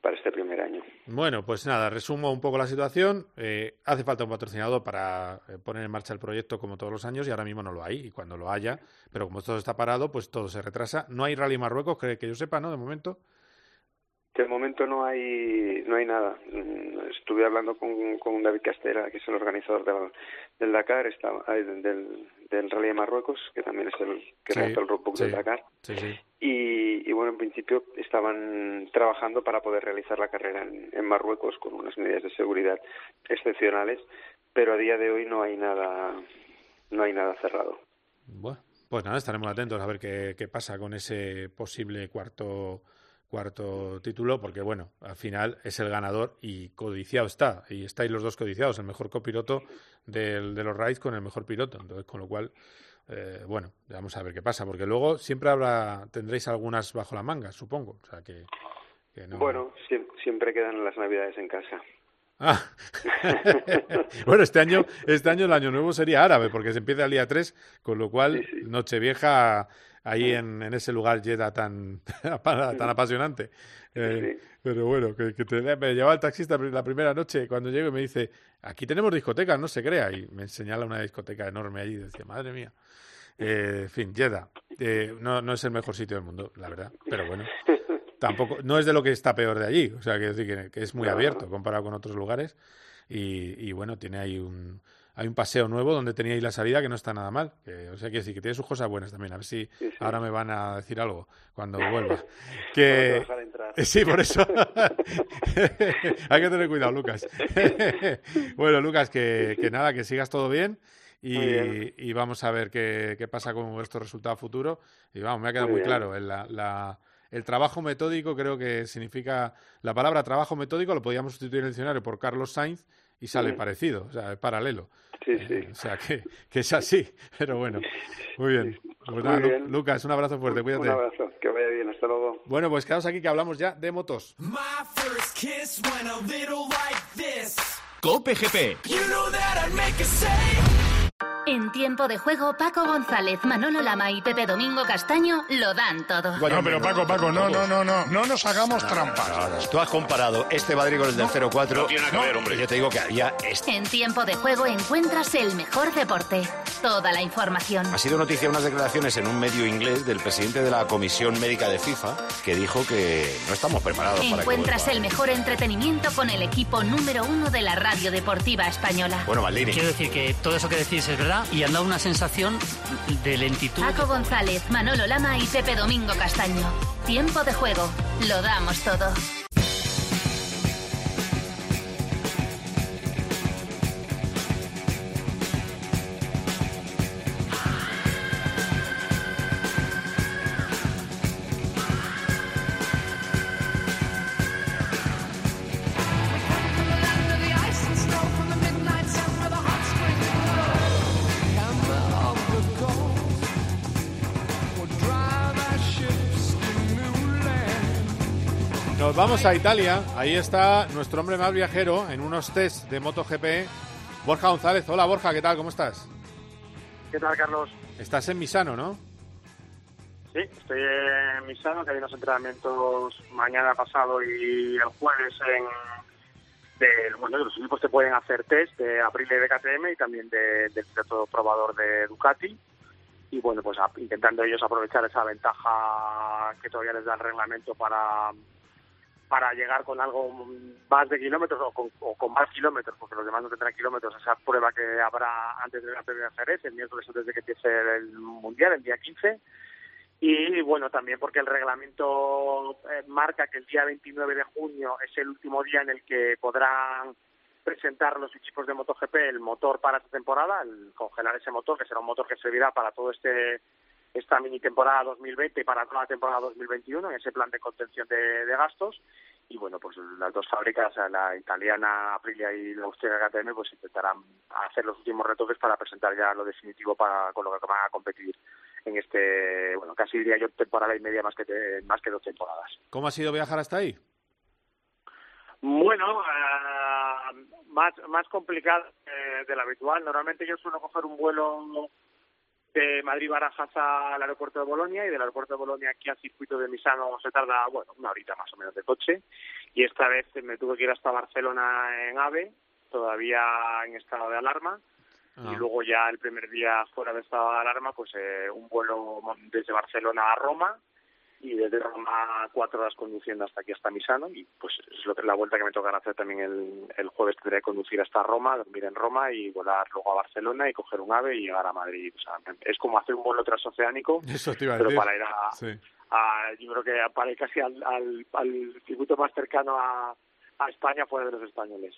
para este primer año. Bueno, pues nada, resumo un poco la situación. Eh, hace falta un patrocinador para eh, poner en marcha el proyecto como todos los años y ahora mismo no lo hay. Y cuando lo haya, pero como todo está parado, pues todo se retrasa. No hay Rally Marruecos, que, que yo sepa, ¿no? De momento. De momento no hay no hay nada. Mm, Estuve hablando con, con David Castera, que es el organizador del, del Dakar, ay, del, del Rally de Marruecos, que también es el que Sí, el roadbook del sí. Dakar. Sí, sí. Y, y bueno, en principio estaban trabajando para poder realizar la carrera en, en Marruecos con unas medidas de seguridad excepcionales, pero a día de hoy no hay nada no hay nada cerrado. Bueno, pues nada, estaremos atentos a ver qué, qué pasa con ese posible cuarto cuarto título, porque bueno, al final es el ganador y codiciado está, y estáis los dos codiciados, el mejor copiloto del, de los raids con el mejor piloto, entonces con lo cual, eh, bueno, vamos a ver qué pasa, porque luego siempre habrá, tendréis algunas bajo la manga, supongo, o sea que, que no... Bueno, siem- siempre quedan las navidades en casa. Ah. (laughs) bueno, este año, este año el año nuevo sería árabe, porque se empieza el día 3, con lo cual Nochevieja ahí en, en ese lugar Jeddah tan, (laughs) tan apasionante. Eh, Pero bueno, que, que te- me llevaba el taxista la primera noche cuando llego y me dice, aquí tenemos discotecas, no se crea, y me señala una discoteca enorme allí y decía, madre mía. Eh, en fin, Jeddah, eh, no, no es el mejor sitio del mundo, la verdad, pero bueno, tampoco, no es de lo que está peor de allí, o sea, quiero decir que, que es muy abierto comparado con otros lugares y, y bueno, tiene ahí un, hay un paseo nuevo donde tenía ahí la salida que no está nada mal, que, o sea, quiero decir que tiene sus cosas buenas también, a ver si ahora me van a decir algo cuando (laughs) vuelva. No que entrar. (laughs) Sí, por eso (laughs) hay que tener cuidado, Lucas. bueno, Lucas, que, que nada, que sigas todo bien. Y, Muy bien. y vamos a ver qué, qué pasa con estos resultados futuros. Y vamos, me ha quedado Muy muy, claro. El, la- la- el trabajo metódico creo que significa. La palabra trabajo metódico lo podíamos sustituir en el diccionario por Carlos Sainz y sale parecido, o sea, es paralelo. Sí, sí. Eh, o sea, que, que es así. (laughs) Pero bueno, muy bien. Pues Muy nada, bien. Lucas, un abrazo fuerte, cuídate. Un abrazo, que vaya bien, hasta luego. Bueno, pues quedaos aquí que hablamos ya de motos. My first kiss went a little like this. Cope GP. You know that I'd make a save. En tiempo de juego, Paco González, Manolo Lama y Pepe Domingo Castaño lo dan todo. No, pero Paco, Paco, no, no, no, no, no nos hagamos trampas. Tú has comparado este Madrid con el del 04. No tiene nada que ver, hombre. Yo te digo que había este. En tiempo de juego encuentras el mejor deporte. Toda la información. Ha sido noticia unas declaraciones en un medio inglés del presidente de la Comisión Médica de FIFA que dijo que no estamos preparados para Encuentras el mejor entretenimiento con el equipo número uno de la radio deportiva española. Bueno, Maldini. Quiero decir que todo eso que decís es verdad y han dado una sensación de lentitud. Paco González, Manolo Lama y Pepe Domingo Castaño. Tiempo de juego. Lo damos todo. Vamos a Italia. Ahí está nuestro hombre más viajero en unos test de MotoGP, Borja González. Hola Borja, ¿qué tal? ¿Cómo estás? ¿Qué tal, Carlos? Estás en Misano, ¿no? Sí, estoy en Misano, que hay unos entrenamientos mañana pasado y el jueves en... De, bueno, los equipos te pueden hacer test de Aprilia de KTM y también de- del piloto probador de Ducati. Y bueno, pues a- intentando ellos aprovechar esa ventaja que todavía les da el reglamento para para llegar con algo más de kilómetros o con, o con más kilómetros, porque los demás no tendrán kilómetros, esa prueba que habrá antes de la primera Jerez, el miércoles antes de que empiece el Mundial, el día 15. Y bueno, también porque el reglamento eh, marca que el día 29 de junio es el último día en el que podrán presentar los equipos de MotoGP el motor para esta temporada, el congelar ese motor, que será un motor que servirá para todo este esta mini temporada 2020 y para toda la temporada 2021 en ese plan de contención de, de gastos y bueno pues las dos fábricas la italiana Aprilia y la austríaca KTM pues intentarán hacer los últimos retoques para presentar ya lo definitivo para con lo que van a competir en este bueno casi diría yo temporada y media más que te- más que dos temporadas ¿Cómo ha sido viajar hasta ahí? Bueno, ah, más, más complicado eh, de lo habitual. Normalmente yo suelo coger un vuelo de Madrid-Barajas al aeropuerto de Bolonia y del aeropuerto de Bolonia aquí al circuito de Misano se tarda, bueno, una horita más o menos de coche. Y esta vez me tuve que ir hasta Barcelona en AVE, todavía en estado de alarma. Y luego ya el primer día fuera de estado de alarma, pues eh, un vuelo desde Barcelona a Roma y desde Roma cuatro horas conduciendo hasta aquí, hasta Misano, y pues es lo que la vuelta que me tocará hacer también el, el jueves, tendré que conducir hasta Roma, dormir en Roma y volar luego a Barcelona y coger un ave y llegar a Madrid. O sea, es como hacer un vuelo transoceánico, (laughs) pero para ir a, Sí. a- yo creo que para ir casi al, al, al circuito más cercano a, a España fuera de los españoles.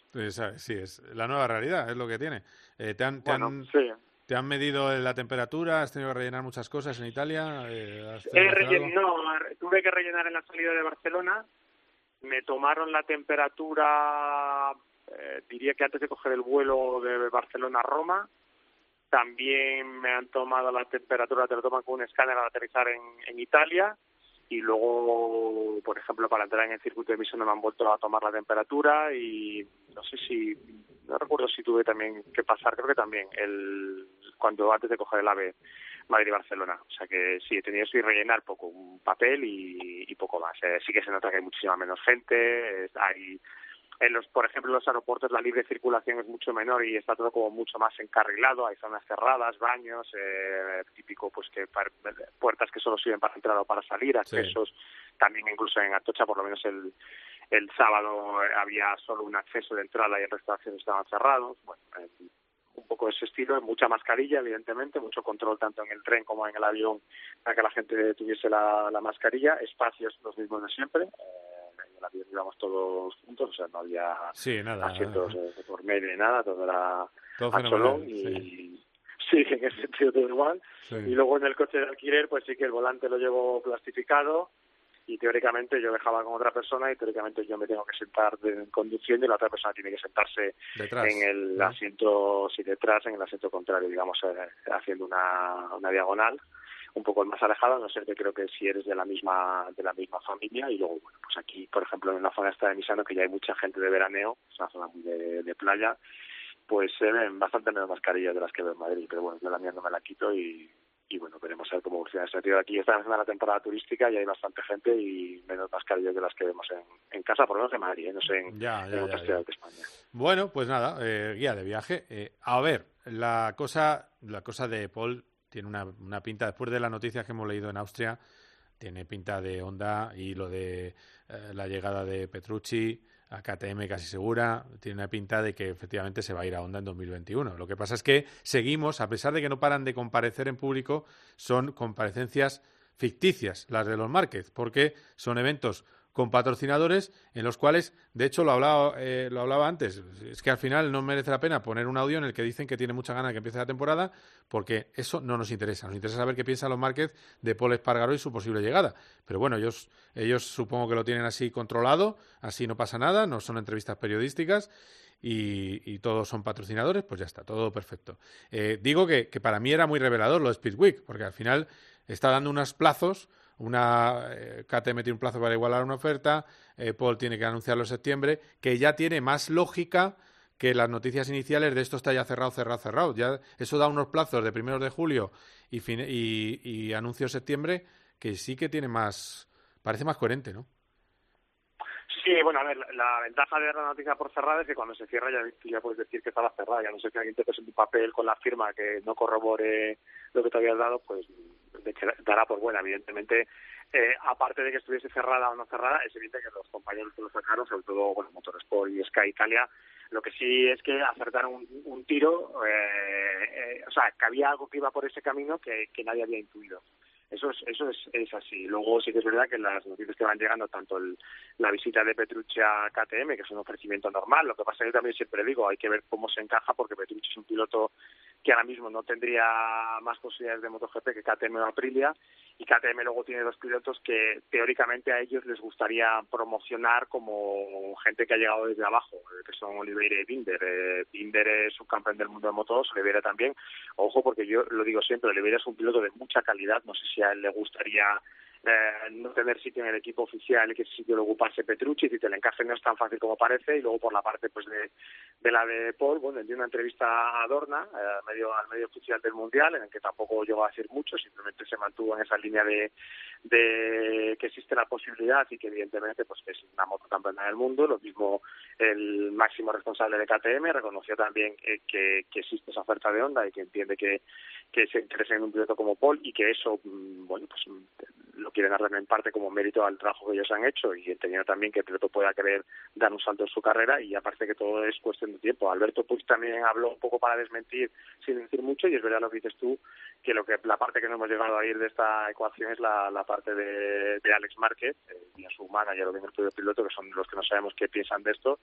Sí, es la nueva realidad, es lo que tiene. Eh, ¿te, han, te, Bueno, han, sí. ¿Te han medido la temperatura? ¿Has tenido que rellenar muchas cosas en Italia? Eh, no, tuve que rellenar en la salida de Barcelona. Me tomaron la temperatura, eh, diría que antes de coger el vuelo de Barcelona a Roma. También me han tomado la temperatura, te lo toman con un escáner al aterrizar en, en Italia. Y luego, por ejemplo, para entrar en el circuito de emisión me han vuelto a tomar la temperatura y no sé si, no recuerdo si tuve también que pasar, creo que también, el cuando antes de coger el AVE Madrid-Barcelona. O sea que sí, he tenido que rellenar poco, un papel y, y poco más. Eh, sí que se nota que hay muchísima menos gente, hay en los, por ejemplo, en los aeropuertos la libre circulación es mucho menor y está todo como mucho más encarrilado, hay zonas cerradas, baños, eh, típico pues que puertas que solo sirven para entrar o para salir, Sí. accesos, también incluso en Atocha por lo menos el, el sábado eh, había solo un acceso de entrada y el resto de accesos estaban cerrados, bueno, eh, un poco ese estilo, mucha mascarilla, evidentemente, mucho control tanto en el tren como en el avión para que la gente tuviese la, la mascarilla, espacios los mismos de siempre, eh, el avión íbamos todos juntos, o sea, no había Sí, nada. asientos eh, de por medio ni nada, todo era Todo a cholón y sí, en ese sentido todo igual. Sí. Y luego en el coche de alquiler, pues sí que el volante lo llevo plastificado y teóricamente yo dejaba con otra persona y teóricamente yo me tengo que sentar de- conduciendo y la otra persona tiene que sentarse Detrás, en el ¿no? asiento, sí, detrás, en el asiento contrario, digamos, eh, haciendo una, una diagonal un poco más alejado, a no ser que creo que si eres de la misma de la misma familia y luego, bueno, pues aquí, por ejemplo, en la zona esta de Misano, que ya hay mucha gente de veraneo, es una zona muy de, de playa, pues se ven bastante menos mascarillas de las que veo en Madrid, pero bueno, yo la mía no me la quito y, y bueno, veremos a ver cómo evoluciona ese sentido. Aquí está empezando la temporada turística y hay bastante gente y menos mascarillas de las que vemos en, en casa, por lo menos en Madrid, ¿eh? no sé en, Ya, ya, en otras ya, ciudades de España. Bueno, pues nada, eh, guía de viaje. Eh, a ver, la cosa, la cosa de Paul tiene una, una pinta, después de las noticias que hemos leído en Austria, tiene pinta de onda y lo de eh, la llegada de Petrucci a KTM casi segura, tiene una pinta de que efectivamente se va a ir a Honda en 2021. Lo que pasa es que seguimos, a pesar de que no paran de comparecer en público, son comparecencias ficticias las de los Márquez, porque son eventos con patrocinadores en los cuales, de hecho, lo hablaba, eh, lo hablaba antes, es que al final no merece la pena poner un audio en el que dicen que tiene mucha ganas de que empiece la temporada, porque eso no nos interesa. Nos interesa saber qué piensan los Márquez de Paul Espargaró y su posible llegada. Pero bueno, ellos, ellos supongo que lo tienen así controlado, así no pasa nada, no son entrevistas periodísticas. Y, todos son patrocinadores, pues ya está, todo perfecto. Eh, digo que, que para mí era muy revelador lo de Speedweek, porque al final está dando unos plazos una eh, KTM tiene un plazo para igualar una oferta, eh, Paul tiene que anunciarlo en septiembre, que ya tiene más lógica que las noticias iniciales de esto está ya cerrado, cerrado, cerrado. Ya eso da unos plazos de primeros de julio y, fin- y, y anuncio septiembre que sí que tiene más, parece más coherente, ¿no? Sí, bueno, a ver, la, ventaja de dar la noticia por cerrada es que cuando se cierra ya, puedes decir que estaba cerrada, ya no sé que alguien te presente un papel con la firma que no corrobore lo que te habías dado, pues dará por buena, evidentemente. Eh, aparte de que estuviese cerrada o no cerrada, es evidente que los compañeros que lo sacaron, sobre todo bueno, Motorsport y Sky Italia, lo que sí es que acertaron un, un tiro, eh, eh, o sea, que había algo que iba por ese camino que, que nadie había intuido. Eso es, eso es, es así. Luego sí que es verdad que las noticias que van llegando, tanto el, la visita de Petrucci a KTM, que es un ofrecimiento normal, lo que pasa es que también siempre digo, hay que ver cómo se encaja, porque Petrucci es un piloto que ahora mismo no tendría más posibilidades de MotoGP que KTM o Aprilia, y KTM luego tiene dos pilotos que teóricamente a ellos les gustaría promocionar como gente que ha llegado desde abajo, eh, que son Oliveira y Binder. Eh, Binder es subcampeón del mundo de motos, Oliveira también. Ojo, porque yo lo digo siempre, Oliveira es un piloto de mucha calidad, no sé si le gustaría eh, no tener sitio en el equipo oficial y que ese sitio lo ocupase Petrucci, te le encaje no es tan fácil como parece, y luego por la parte pues de, la de Paul, bueno, dio una entrevista a Dorna, eh, medio, al medio oficial del Mundial, en el que tampoco llegó a decir mucho, simplemente se mantuvo en esa línea de, de que existe la posibilidad y que evidentemente pues que es una moto campeona del mundo, lo mismo el máximo responsable de KTM reconoció también que, existe esa oferta de onda y que entiende que, que se interesa en un piloto como Paul y que eso, mm, bueno, pues lo quieren dar en parte como mérito al trabajo que ellos han hecho y entendiendo también que el piloto pueda querer dar un salto en su carrera y aparte que todo es cuestión de tiempo. Alberto Puig también habló un poco para desmentir sin decir mucho y es verdad lo que dices tú que lo que la parte que no hemos llegado a ir de esta ecuación es la, la parte de, de Alex Márquez eh, y a su manager o bien el propio piloto que son los que no sabemos qué piensan de esto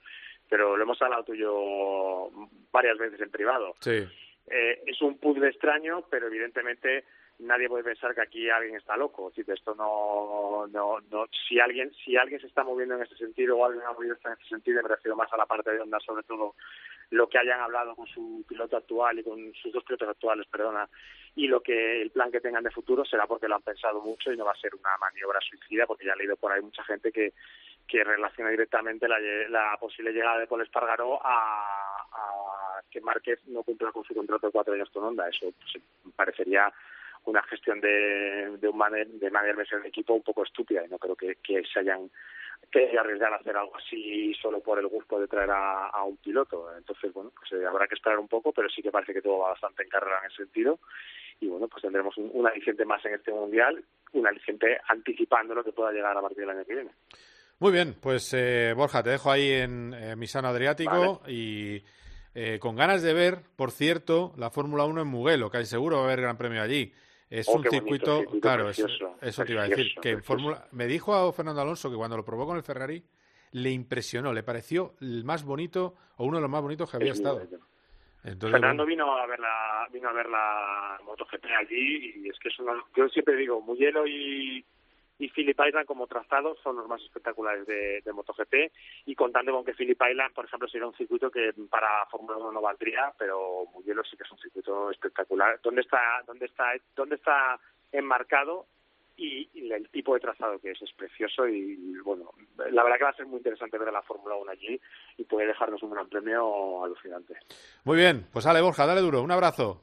pero lo hemos hablado tú y yo varias veces en privado Sí. eh, es un puzzle extraño, pero evidentemente nadie puede pensar que aquí alguien está loco. Decir, esto no, no, no, si alguien, si alguien se está moviendo en ese sentido o alguien ha movido en ese sentido, me refiero más a la parte de onda, sobre todo lo que hayan hablado con su piloto actual y con sus dos pilotos actuales, perdona, y lo que el plan que tengan de futuro será porque lo han pensado mucho y no va a ser una maniobra suicida, porque ya he leído por ahí mucha gente que que relaciona directamente la, la posible llegada de Paul Espargaró a, que Márquez no cumpla con su contrato de cuatro años con Honda. Eso pues, parecería una gestión de, de un manager, de manager de equipo un poco estúpida y no creo que, que se hayan que arriesgar a hacer algo así solo por el gusto de traer a, a un piloto. Entonces, bueno, pues eh, habrá que esperar un poco, pero sí que parece que todo va bastante en carrera en ese sentido. Y bueno, pues tendremos un, un aliciente más en este mundial, un aliciente anticipando lo que pueda llegar a partir del año que viene. Muy bien, pues eh, Borja, te dejo ahí en eh, Misano Adriático y eh, con ganas de ver, por cierto, la Fórmula 1 en Mugello, que hay seguro va a haber gran premio allí. Es Oh, un circuito, circuito claro, eso, precioso, te iba a decir, que en. Fórmula, me dijo a Fernando Alonso que cuando lo probó con el Ferrari le impresionó, le pareció el más bonito o uno de los más bonitos que había Es estado. Entonces, Fernando bueno, vino a ver la vino a ver la MotoGP allí y es que es uno, yo siempre digo Mugello y y Phillip Island como trazados son los más espectaculares de, de MotoGP. Y contando con que Phillip Island por ejemplo sería un circuito que para Fórmula 1 no valdría pero Mugello sí que es un circuito espectacular. Dónde está dónde está dónde está enmarcado y, el tipo de trazado que es es precioso y, bueno la verdad que va a ser muy interesante ver a la Fórmula 1 allí y puede dejarnos un gran premio alucinante. Muy bien, pues dale Borja, dale duro, un abrazo.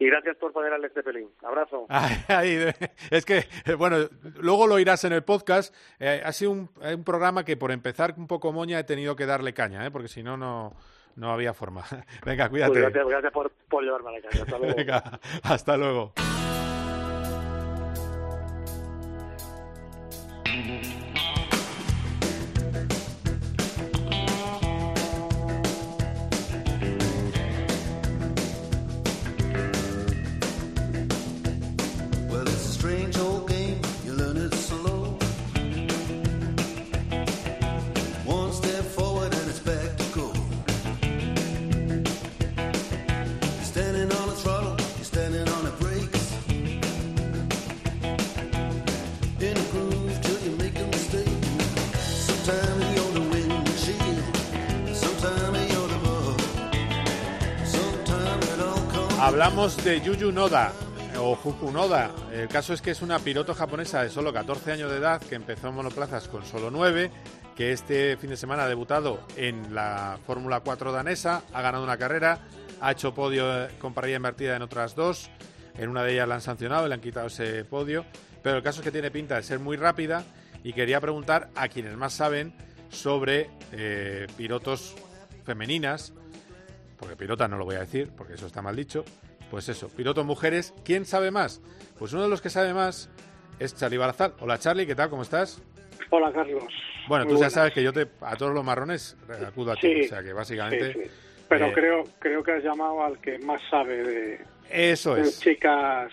Y gracias por poner al Zeppelin. Abrazo. (laughs) Ay, ay, es que, eh, bueno, luego lo irás en el podcast. Eh, ha sido un, eh, un programa que por empezar un poco moña he tenido que darle caña, ¿eh? porque si no, no no había forma. (laughs) Venga, cuídate. Pues gracias, gracias por, por llevarme a la caña. Hasta luego. Venga, hasta luego. Hablamos de Yuyu Noda, o Juku Noda. El caso es que es una piloto japonesa de solo 14 años de edad que empezó en monoplazas con solo 9, que este fin de semana ha debutado en la Fórmula 4 danesa, ha ganado una carrera, ha hecho podio eh, con parrilla invertida en otras dos, en una de ellas la han sancionado le han quitado ese podio, pero el caso es que tiene pinta de ser muy rápida y quería preguntar a quienes más saben sobre eh, pilotos femeninas, porque pilota no lo voy a decir, porque eso está mal dicho, pues eso, pilotos mujeres, ¿quién sabe más? Pues uno de los que sabe más es Charlie Barazal. Hola Charlie, ¿qué tal? ¿Cómo estás? Hola Carlos. Bueno, Muy tú ya sabes que yo te a todos los marrones acudo a ti, Sí, o sea que básicamente sí, sí. Pero eh, creo creo que has llamado al que más sabe de, eso de es. chicas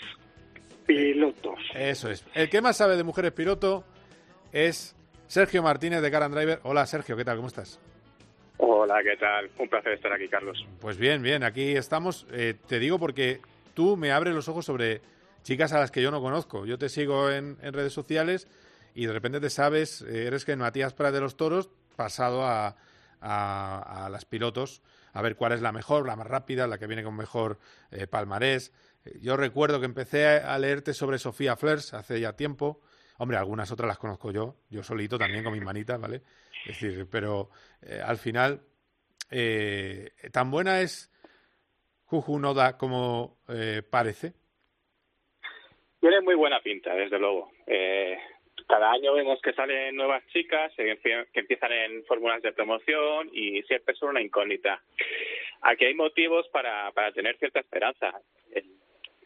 pilotos. Eso es. El que más sabe de mujeres piloto es Sergio Martínez de Car and Driver. Hola Sergio, ¿qué tal? ¿Cómo estás? Hola, ¿qué tal? Un placer estar aquí, Carlos. Pues bien, bien, aquí estamos. Eh, te digo porque tú me abres los ojos sobre chicas a las que yo no conozco. Yo te sigo en, en redes sociales y de repente te sabes, eh, eres que Matías Prat de los Toros pasado a, a, las pilotos, a ver cuál es la mejor, la más rápida, la que viene con mejor eh, palmarés. Yo recuerdo que empecé a leerte sobre Sofía Flers hace ya tiempo. Hombre, algunas otras las conozco yo, yo solito también con mis manitas, ¿vale? Es decir, pero eh, al final, eh, tan buena es Juju Noda como eh, parece. Tiene muy buena pinta, desde luego. Eh, cada año vemos que salen nuevas chicas que empiezan en fórmulas de promoción y siempre son una incógnita. Aquí hay motivos para, para tener cierta esperanza. Eh,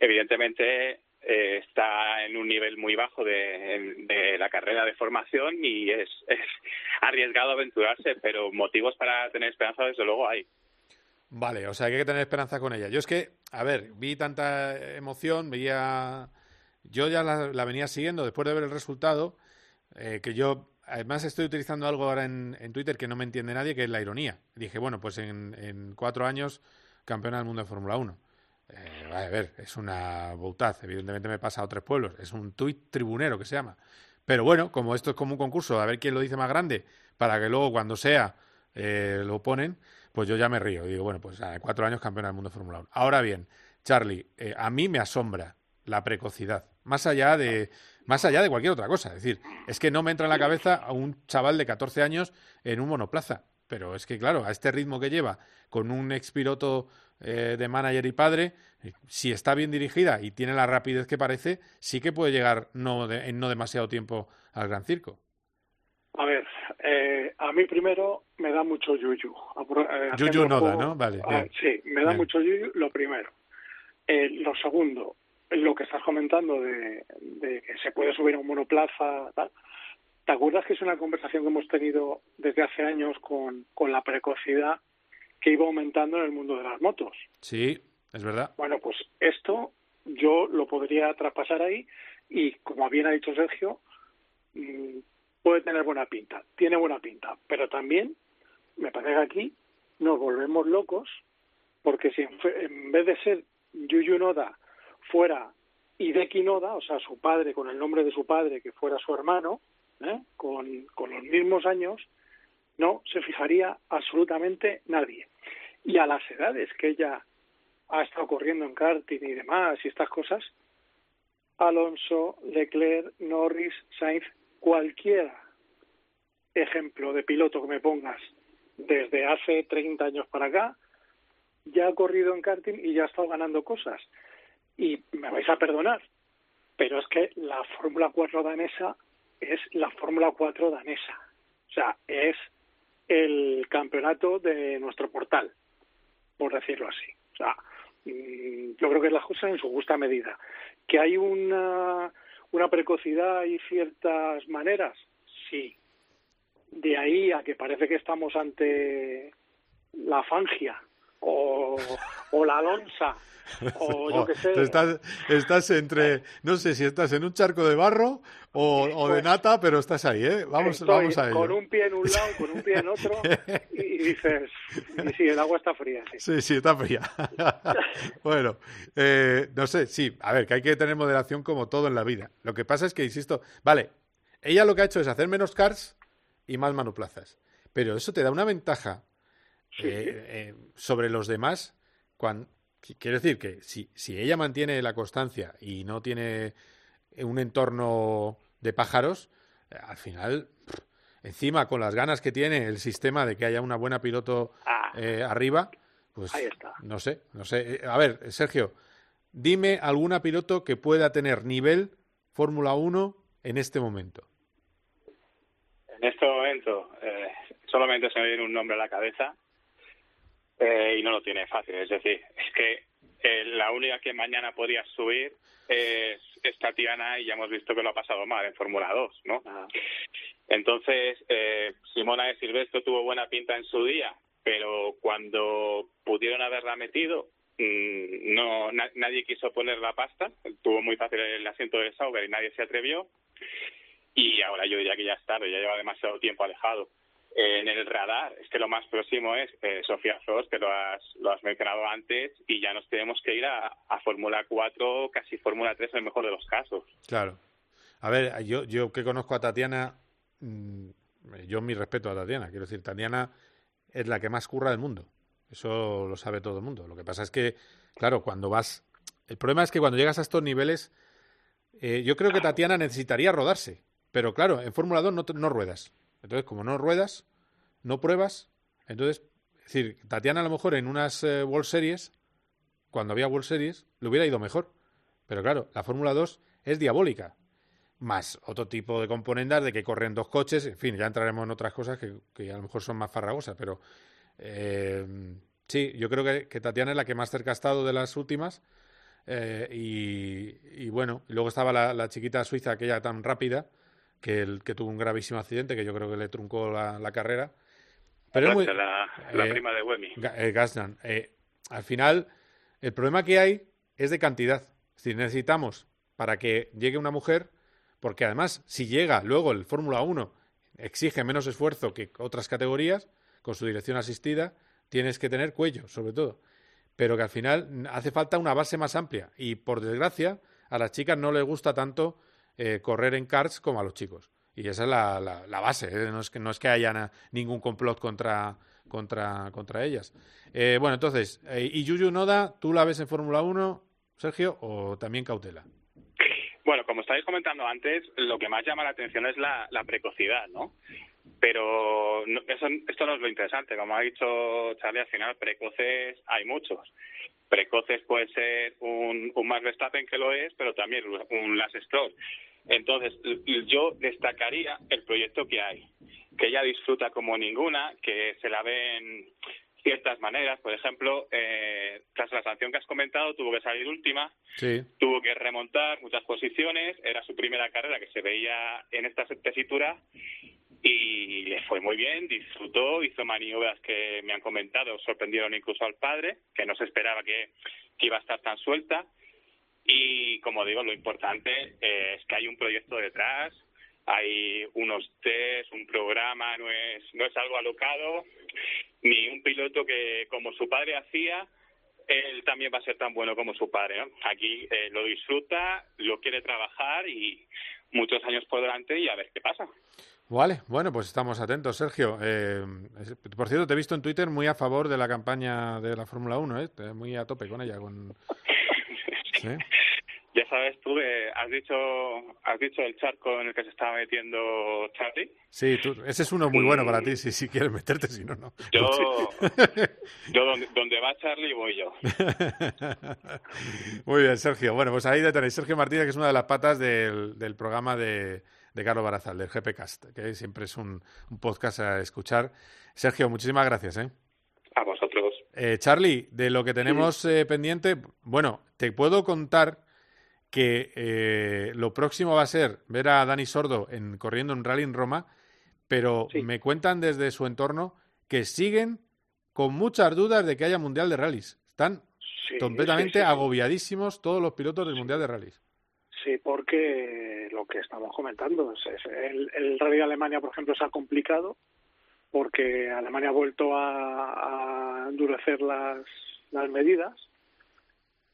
Evidentemente eh, está en un nivel muy bajo de, la carrera de formación y es, (laughs) es arriesgado aventurarse, pero motivos para tener esperanza desde luego hay. Vale, o sea, hay que tener esperanza con ella. Yo es que, a ver, vi tanta emoción, veía... Yo ya la, la venía siguiendo después de ver el resultado, eh, que yo, además estoy utilizando algo ahora en, en Twitter que no me entiende nadie, que es la ironía. Dije, bueno, pues en, en cuatro años campeona del mundo de Fórmula 1. Eh, a ver, es una boutaz. Evidentemente me he pasado tres pueblos. Es un tuit tribunero que se llama. Pero bueno, como esto es como un concurso, a ver quién lo dice más grande, para que luego cuando sea eh, lo ponen, pues yo ya me río. Digo, bueno, pues cuatro años campeona del mundo de Fórmula 1. Ahora bien, Charlie, eh, a mí me asombra la precocidad, más allá de más allá de cualquier otra cosa. Es decir, es que no me entra en la cabeza a un chaval de 14 años en un monoplaza. Pero es que, claro, a este ritmo que lleva, con un expiloto eh, de manager y padre, eh, si está bien dirigida y tiene la rapidez que parece, sí que puede llegar no de- en no demasiado tiempo al Gran Circo. A ver, eh, a mí primero me da mucho yuyu. Eh, Yuyu Noda, juego- ¿no? Vale, Ah, sí, me da Bien. mucho yuyu lo primero. Eh, lo segundo, lo que estás comentando de, de que se puede subir a un monoplaza, tal. ¿Te acuerdas que es una conversación que hemos tenido desde hace años con, con la precocidad que iba aumentando en el mundo de las motos? Sí, es verdad. Bueno, pues esto yo lo podría traspasar ahí y, como bien ha dicho Sergio, mm, puede tener buena pinta, tiene buena pinta, pero también me parece que aquí nos volvemos locos porque si en, vez de ser Yuyu Noda fuera Hideki Noda, o sea, su padre con el nombre de su padre, que fuera su hermano, ¿eh? con, con los mismos años, no se fijaría absolutamente nadie. Y a las edades que ella ha estado corriendo en karting y demás y estas cosas, Alonso, Leclerc, Norris, Sainz, cualquier ejemplo de piloto que me pongas desde hace 30 años para acá, ya ha corrido en karting y ya ha estado ganando cosas. Y me vais a perdonar, pero es que la Fórmula 4 danesa es la Fórmula 4 danesa. O sea, es el campeonato de nuestro portal, por decirlo así. O sea, mm, yo creo que es la cosa en su justa medida. Que hay una, una precocidad y ciertas maneras, sí. De ahí a que parece que estamos ante la Fangia o, o la Alonsa o (laughs) yo Oh, qué sé. Estás, estás entre, no sé si estás en un charco de barro o, o de nata, pero estás ahí, ¿eh? Vamos, Estoy vamos a ello. con un pie en un lado, con un pie en otro (laughs) y, y dices, y sí, el agua está fría, sí. Sí, sí, está fría. (laughs) bueno, eh, no sé, sí, a ver, que hay que tener moderación como todo en la vida. Lo que pasa es que, insisto, vale, ella lo que ha hecho es hacer menos cars y más monoplazas. Pero eso te da una ventaja eh, eh, sobre los demás cuan- quiero decir que si, si ella mantiene la constancia y no tiene un entorno de pájaros, eh, al final, encima con las ganas que tiene el sistema de que haya una buena piloto Ah. eh, arriba, pues Ahí está. no sé, no sé. Eh, A ver, Sergio, dime alguna piloto que pueda tener nivel Fórmula 1 en este momento. En este momento, eh, solamente se me viene un nombre a la cabeza eh, y no lo tiene fácil. Es decir, es que eh, la única que mañana podría subir es, es Tatiana y ya hemos visto que lo ha pasado mal en Fórmula 2, ¿no? Entonces, eh, Simona de Silvestre tuvo buena pinta en su día, pero cuando pudieron haberla metido, mm, no na- nadie quiso poner la pasta. Tuvo muy fácil el asiento de Sauber y nadie se atrevió. Y ahora yo diría que ya es tarde, ya lleva demasiado tiempo alejado. En el radar, es que lo más próximo es eh, Sofía Frost, que lo has, lo has mencionado antes, y ya nos tenemos que ir a, a Fórmula 4, casi Fórmula 3 en el mejor de los casos. Claro. A ver, yo, yo que conozco a Tatiana, mm, yo mi respeto a Tatiana. Quiero decir, Tatiana es la que más curra del mundo. Eso lo sabe todo el mundo. Lo que pasa es que, claro, cuando vas... El problema es que cuando llegas a estos niveles, eh, yo creo que Tatiana necesitaría rodarse. Pero claro, en Fórmula 2 no, no ruedas. Entonces, como no ruedas, no pruebas, entonces, es decir, Tatiana a lo mejor en unas eh, World Series, cuando había World Series, le hubiera ido mejor. Pero claro, la Fórmula 2 es diabólica. Más otro tipo de componendas de que corren dos coches, en fin, ya entraremos en otras cosas que, que a lo mejor son más farragosas, pero eh, sí, yo creo que, Tatiana es la que más cerca ha estado de las últimas. eh, y, bueno, luego estaba la, la chiquita suiza, aquella tan rápida, que, el, que tuvo un gravísimo accidente que yo creo que le truncó la, la carrera. Pero es muy, la, la eh, prima de Wemi. Eh, eh, al final, el problema que hay es de cantidad. Es decir, necesitamos para que llegue una mujer, porque además, si llega luego el Fórmula 1, exige menos esfuerzo que otras categorías, con su dirección asistida, tienes que tener cuello, sobre todo. Pero que al final hace falta una base más amplia. Y por desgracia, a las chicas no les gusta tanto eh, correr en karts como a los chicos. Y esa es la, la- la base. ¿eh? No, es que, no es que haya ningún complot contra, contra, contra ellas. Eh, bueno, entonces, eh, ¿y Yuyu Noda, tú la ves en Fórmula 1, Sergio, o también cautela? Bueno, como estáis comentando antes, lo que más llama la atención es la, la precocidad, ¿no? Pero no- eso, esto no es lo interesante. Como ha dicho Charlie, al final precoces hay muchos. Precoces puede ser un, un Max Verstappen que lo es, pero también un Lance Stroll. Entonces, yo destacaría el proyecto que hay, que ella disfruta como ninguna, que se la ven ciertas maneras. Por ejemplo, eh, tras la sanción que has comentado, tuvo que salir última, Sí. tuvo que remontar muchas posiciones, era su primera carrera que se veía en esta tesitura y le fue muy bien, disfrutó, hizo maniobras que me han comentado, sorprendieron incluso al padre, que no se esperaba que, que iba a estar tan suelta y como digo, lo importante eh, es que hay un proyecto detrás, hay unos test, un programa, no es, no es algo alocado, ni un piloto que como su padre hacía, él también va a ser tan bueno como su padre. Aquí eh, lo disfruta, lo quiere trabajar y muchos años por delante y a ver qué pasa. Vale, bueno, pues estamos atentos, Sergio. Eh, por cierto, te he visto en Twitter muy a favor de la campaña de la Fórmula 1, ¿eh? Muy a tope con ella. Con... (laughs) ¿Sí? Ya sabes tú, has dicho has dicho el charco en el que se estaba metiendo Charlie. Sí, tú- ese es uno muy bueno para ti, si, si quieres meterte, si no, no. Yo, (laughs) yo donde, donde va Charlie voy yo. (laughs) Muy bien, Sergio. Bueno, pues ahí tenéis Sergio Martínez, que es una de las patas del, del programa de, de Carlos Barazal, del GPcast, que siempre es un, un podcast a escuchar. Sergio, muchísimas gracias. ¿eh? A vosotros. Eh, Charlie, de lo que tenemos eh, pendiente, bueno, te puedo contar que eh, lo próximo va a ser ver a Dani Sordo en, corriendo en Rally en Roma, pero me cuentan desde su entorno que siguen con muchas dudas de que haya Mundial de Rallys. Están Sí, completamente sí. agobiadísimos todos los pilotos del Mundial de Rallys. Sí, porque lo que estamos comentando, es, es el, el Rally de Alemania, por ejemplo, se ha complicado porque Alemania ha vuelto a, a endurecer las, las medidas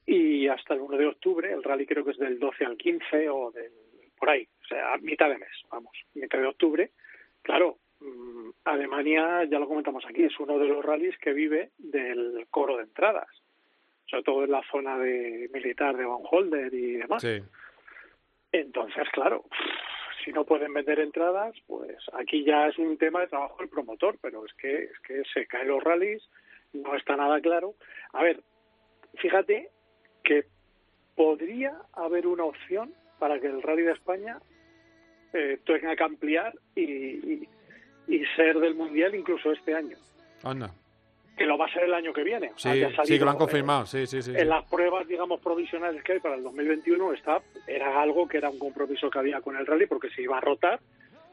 y hasta el 1 de octubre, el rally creo que es del 12 al 15 o del, por ahí, o sea, a mitad de mes, vamos, mitad de octubre. Claro, mm, Alemania, ya lo comentamos aquí, es uno de los rallies que vive del coro de entradas. sobre todo en la zona de militar de Van Holder y demás. Sí. Entonces, claro, si no pueden vender entradas, pues aquí ya es un tema de trabajo del promotor, pero es que es que se caen los rallies, no está nada claro. A ver, fíjate que podría haber una opción para que el Rally de España eh, tenga que ampliar y, y, y ser del Mundial incluso este año, Anda. que lo va a ser el año que viene. Sí, sí, que lo han eh, confirmado. Sí, sí, sí. sí. en las pruebas, digamos, provisionales que hay para el 2021 está, era algo que era un compromiso que había con el rally porque se iba a rotar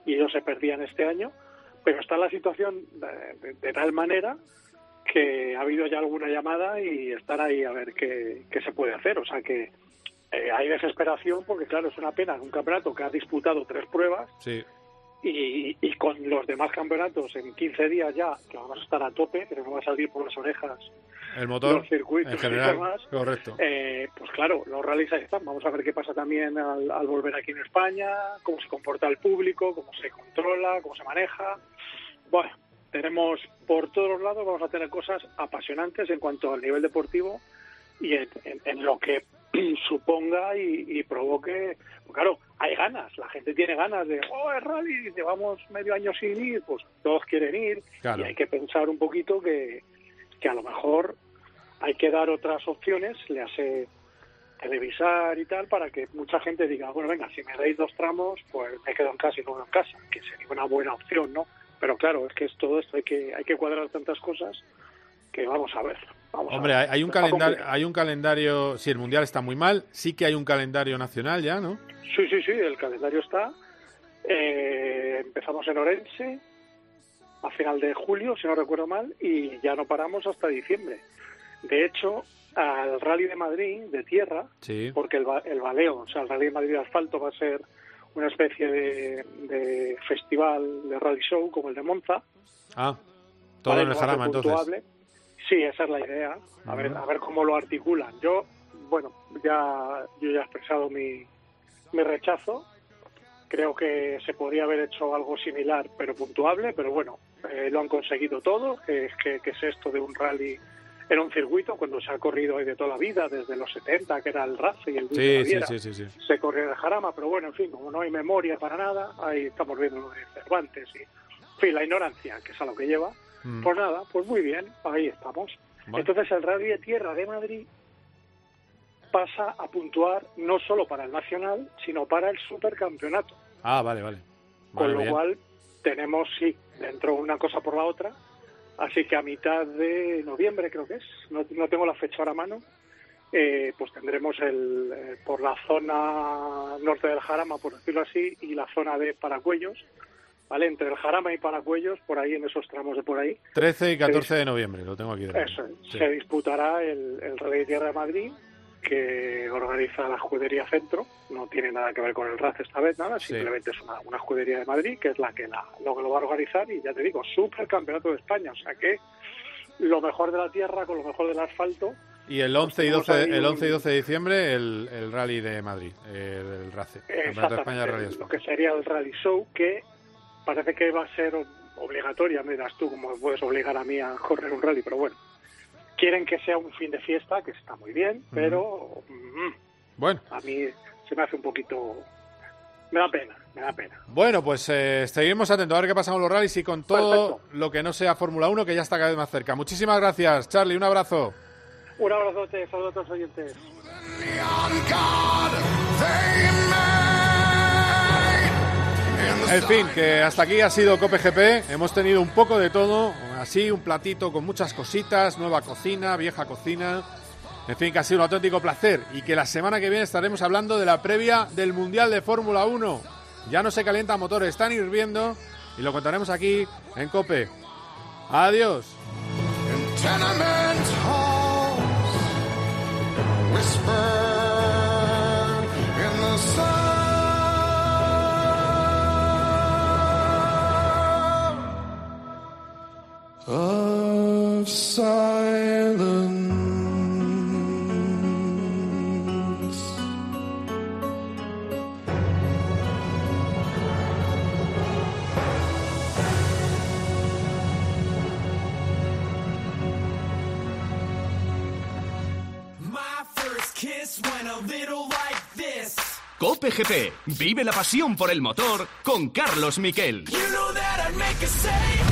y ellos se perdían este año, pero está la situación de, de- de tal manera que ha habido ya alguna llamada y están ahí a ver qué, qué se puede hacer. O sea que eh, hay desesperación porque, claro, es una pena un campeonato que ha disputado tres pruebas Sí. y, y con los demás campeonatos en 15 días ya, que vamos a estar a tope, pero no va a salir por las orejas El motor. los circuitos en y general. demás. Correcto. Eh, pues claro, los rallies ahí están. Vamos a ver qué pasa también al, al volver aquí en España, cómo se comporta el público, cómo se controla, cómo se maneja. Bueno, tenemos por todos los lados, vamos a tener cosas apasionantes en cuanto al nivel deportivo y en, en- en lo que (clears throat) suponga y, y provoque. Pues claro, hay ganas, la gente tiene ganas de, oh, es rally, llevamos medio año sin ir, pues todos quieren ir Claro. y hay que pensar un poquito que, que a lo mejor hay que dar otras opciones, le hace televisar y tal, para que mucha gente diga, bueno, venga, si me dais dos tramos, pues me quedo en casa y no en casa, que sería una buena opción, ¿no? Pero claro, es que es todo esto, hay que, hay que cuadrar tantas cosas que vamos a ver. Vamos a Hombre, ver. hay, un calendario, hay un calendario. Sí, el mundial está muy mal. Sí que hay un calendario nacional ya, ¿no? Sí, sí, sí, el calendario está. Eh, empezamos en Orense a final de julio, si no recuerdo mal, y ya no paramos hasta diciembre. De hecho, al Rally de Madrid, de tierra, Sí. porque el, el baleo, o sea, el Rally de Madrid de asfalto va a ser una especie de, de festival de rally show como el de Monza. Ah, todo en el Jarama, entonces. puntuable. Sí, esa es la idea. A ver, a ver cómo lo articulan. Yo, bueno, ya yo ya he expresado mi, mi rechazo. Creo que se podría haber hecho algo similar, pero puntuable. Pero bueno, eh, lo han conseguido todo. Que, es que, que es esto de un rally en un circuito cuando se ha corrido de toda la vida, desde los 70, que era el RAF y el de Sí, sí, Baviera sí, sí, se corrió en el Jarama, pero bueno, en fin, como no hay memoria para nada, ahí estamos viendo lo de Cervantes y, en fin, la ignorancia, que es a lo que lleva. Mm. Pues nada, pues muy bien, ahí estamos. Bueno. Entonces el Rally de Tierra de Madrid pasa a puntuar no solo para el nacional, sino para el supercampeonato. Ah, vale, vale. Con lo bien. cual tenemos, sí, dentro una cosa por la otra. Así que a mitad de noviembre, creo que es, no, no tengo la fecha ahora a mano, eh, pues tendremos el, eh, por la zona norte del Jarama, por decirlo así, y la zona de Paracuellos, ¿vale? Entre el Jarama y Paracuellos, por ahí en esos tramos de por ahí, 13 y 14 de noviembre, lo tengo aquí. eso. Sí. se disputará el, el Rally de Tierra de Madrid, que organiza la Escudería Centro. No tiene nada que ver con el RAF esta vez, nada, Sí. simplemente es una, una escudería de Madrid, que es la que la, lo que lo va a organizar. Y ya te digo, super campeonato de España. O sea que lo mejor de la tierra con lo mejor del asfalto. Y el 11 y tenemos 12, ahí el un- 11 y 12 de diciembre el, el Rally de Madrid, el, el RACE, Campeonato de España Rally España. lo que sería el Rally Show, que parece que va a ser obligatoria. Me dirás tú cómo me puedes obligar a mí a correr un rally, pero bueno. Quieren que sea un fin de fiesta, que está muy bien, pero mm, Bueno, a mí se me hace un poquito... Me da pena, me da pena. bueno, pues eh, seguimos atentos a ver qué pasa con los rallies y con todo lo que no sea Fórmula 1, que ya está cada vez más cerca. Muchísimas gracias, Charlie, un abrazo. Un abrazote, saludos a todos los oyentes. En fin, que hasta aquí ha sido Cope GP. Hemos tenido un poco de todo, así un platito con muchas cositas, nueva cocina, vieja cocina. En fin, que ha sido un auténtico placer y que la semana que viene estaremos hablando de la previa del Mundial de Fórmula 1. Ya no se calientan motores, están hirviendo y lo contaremos aquí en Cope. Adiós. Of silence. kiss went a little like this. Cope GP. Vive la pasión por el motor con Carlos Miquel. You know that I'd make a save.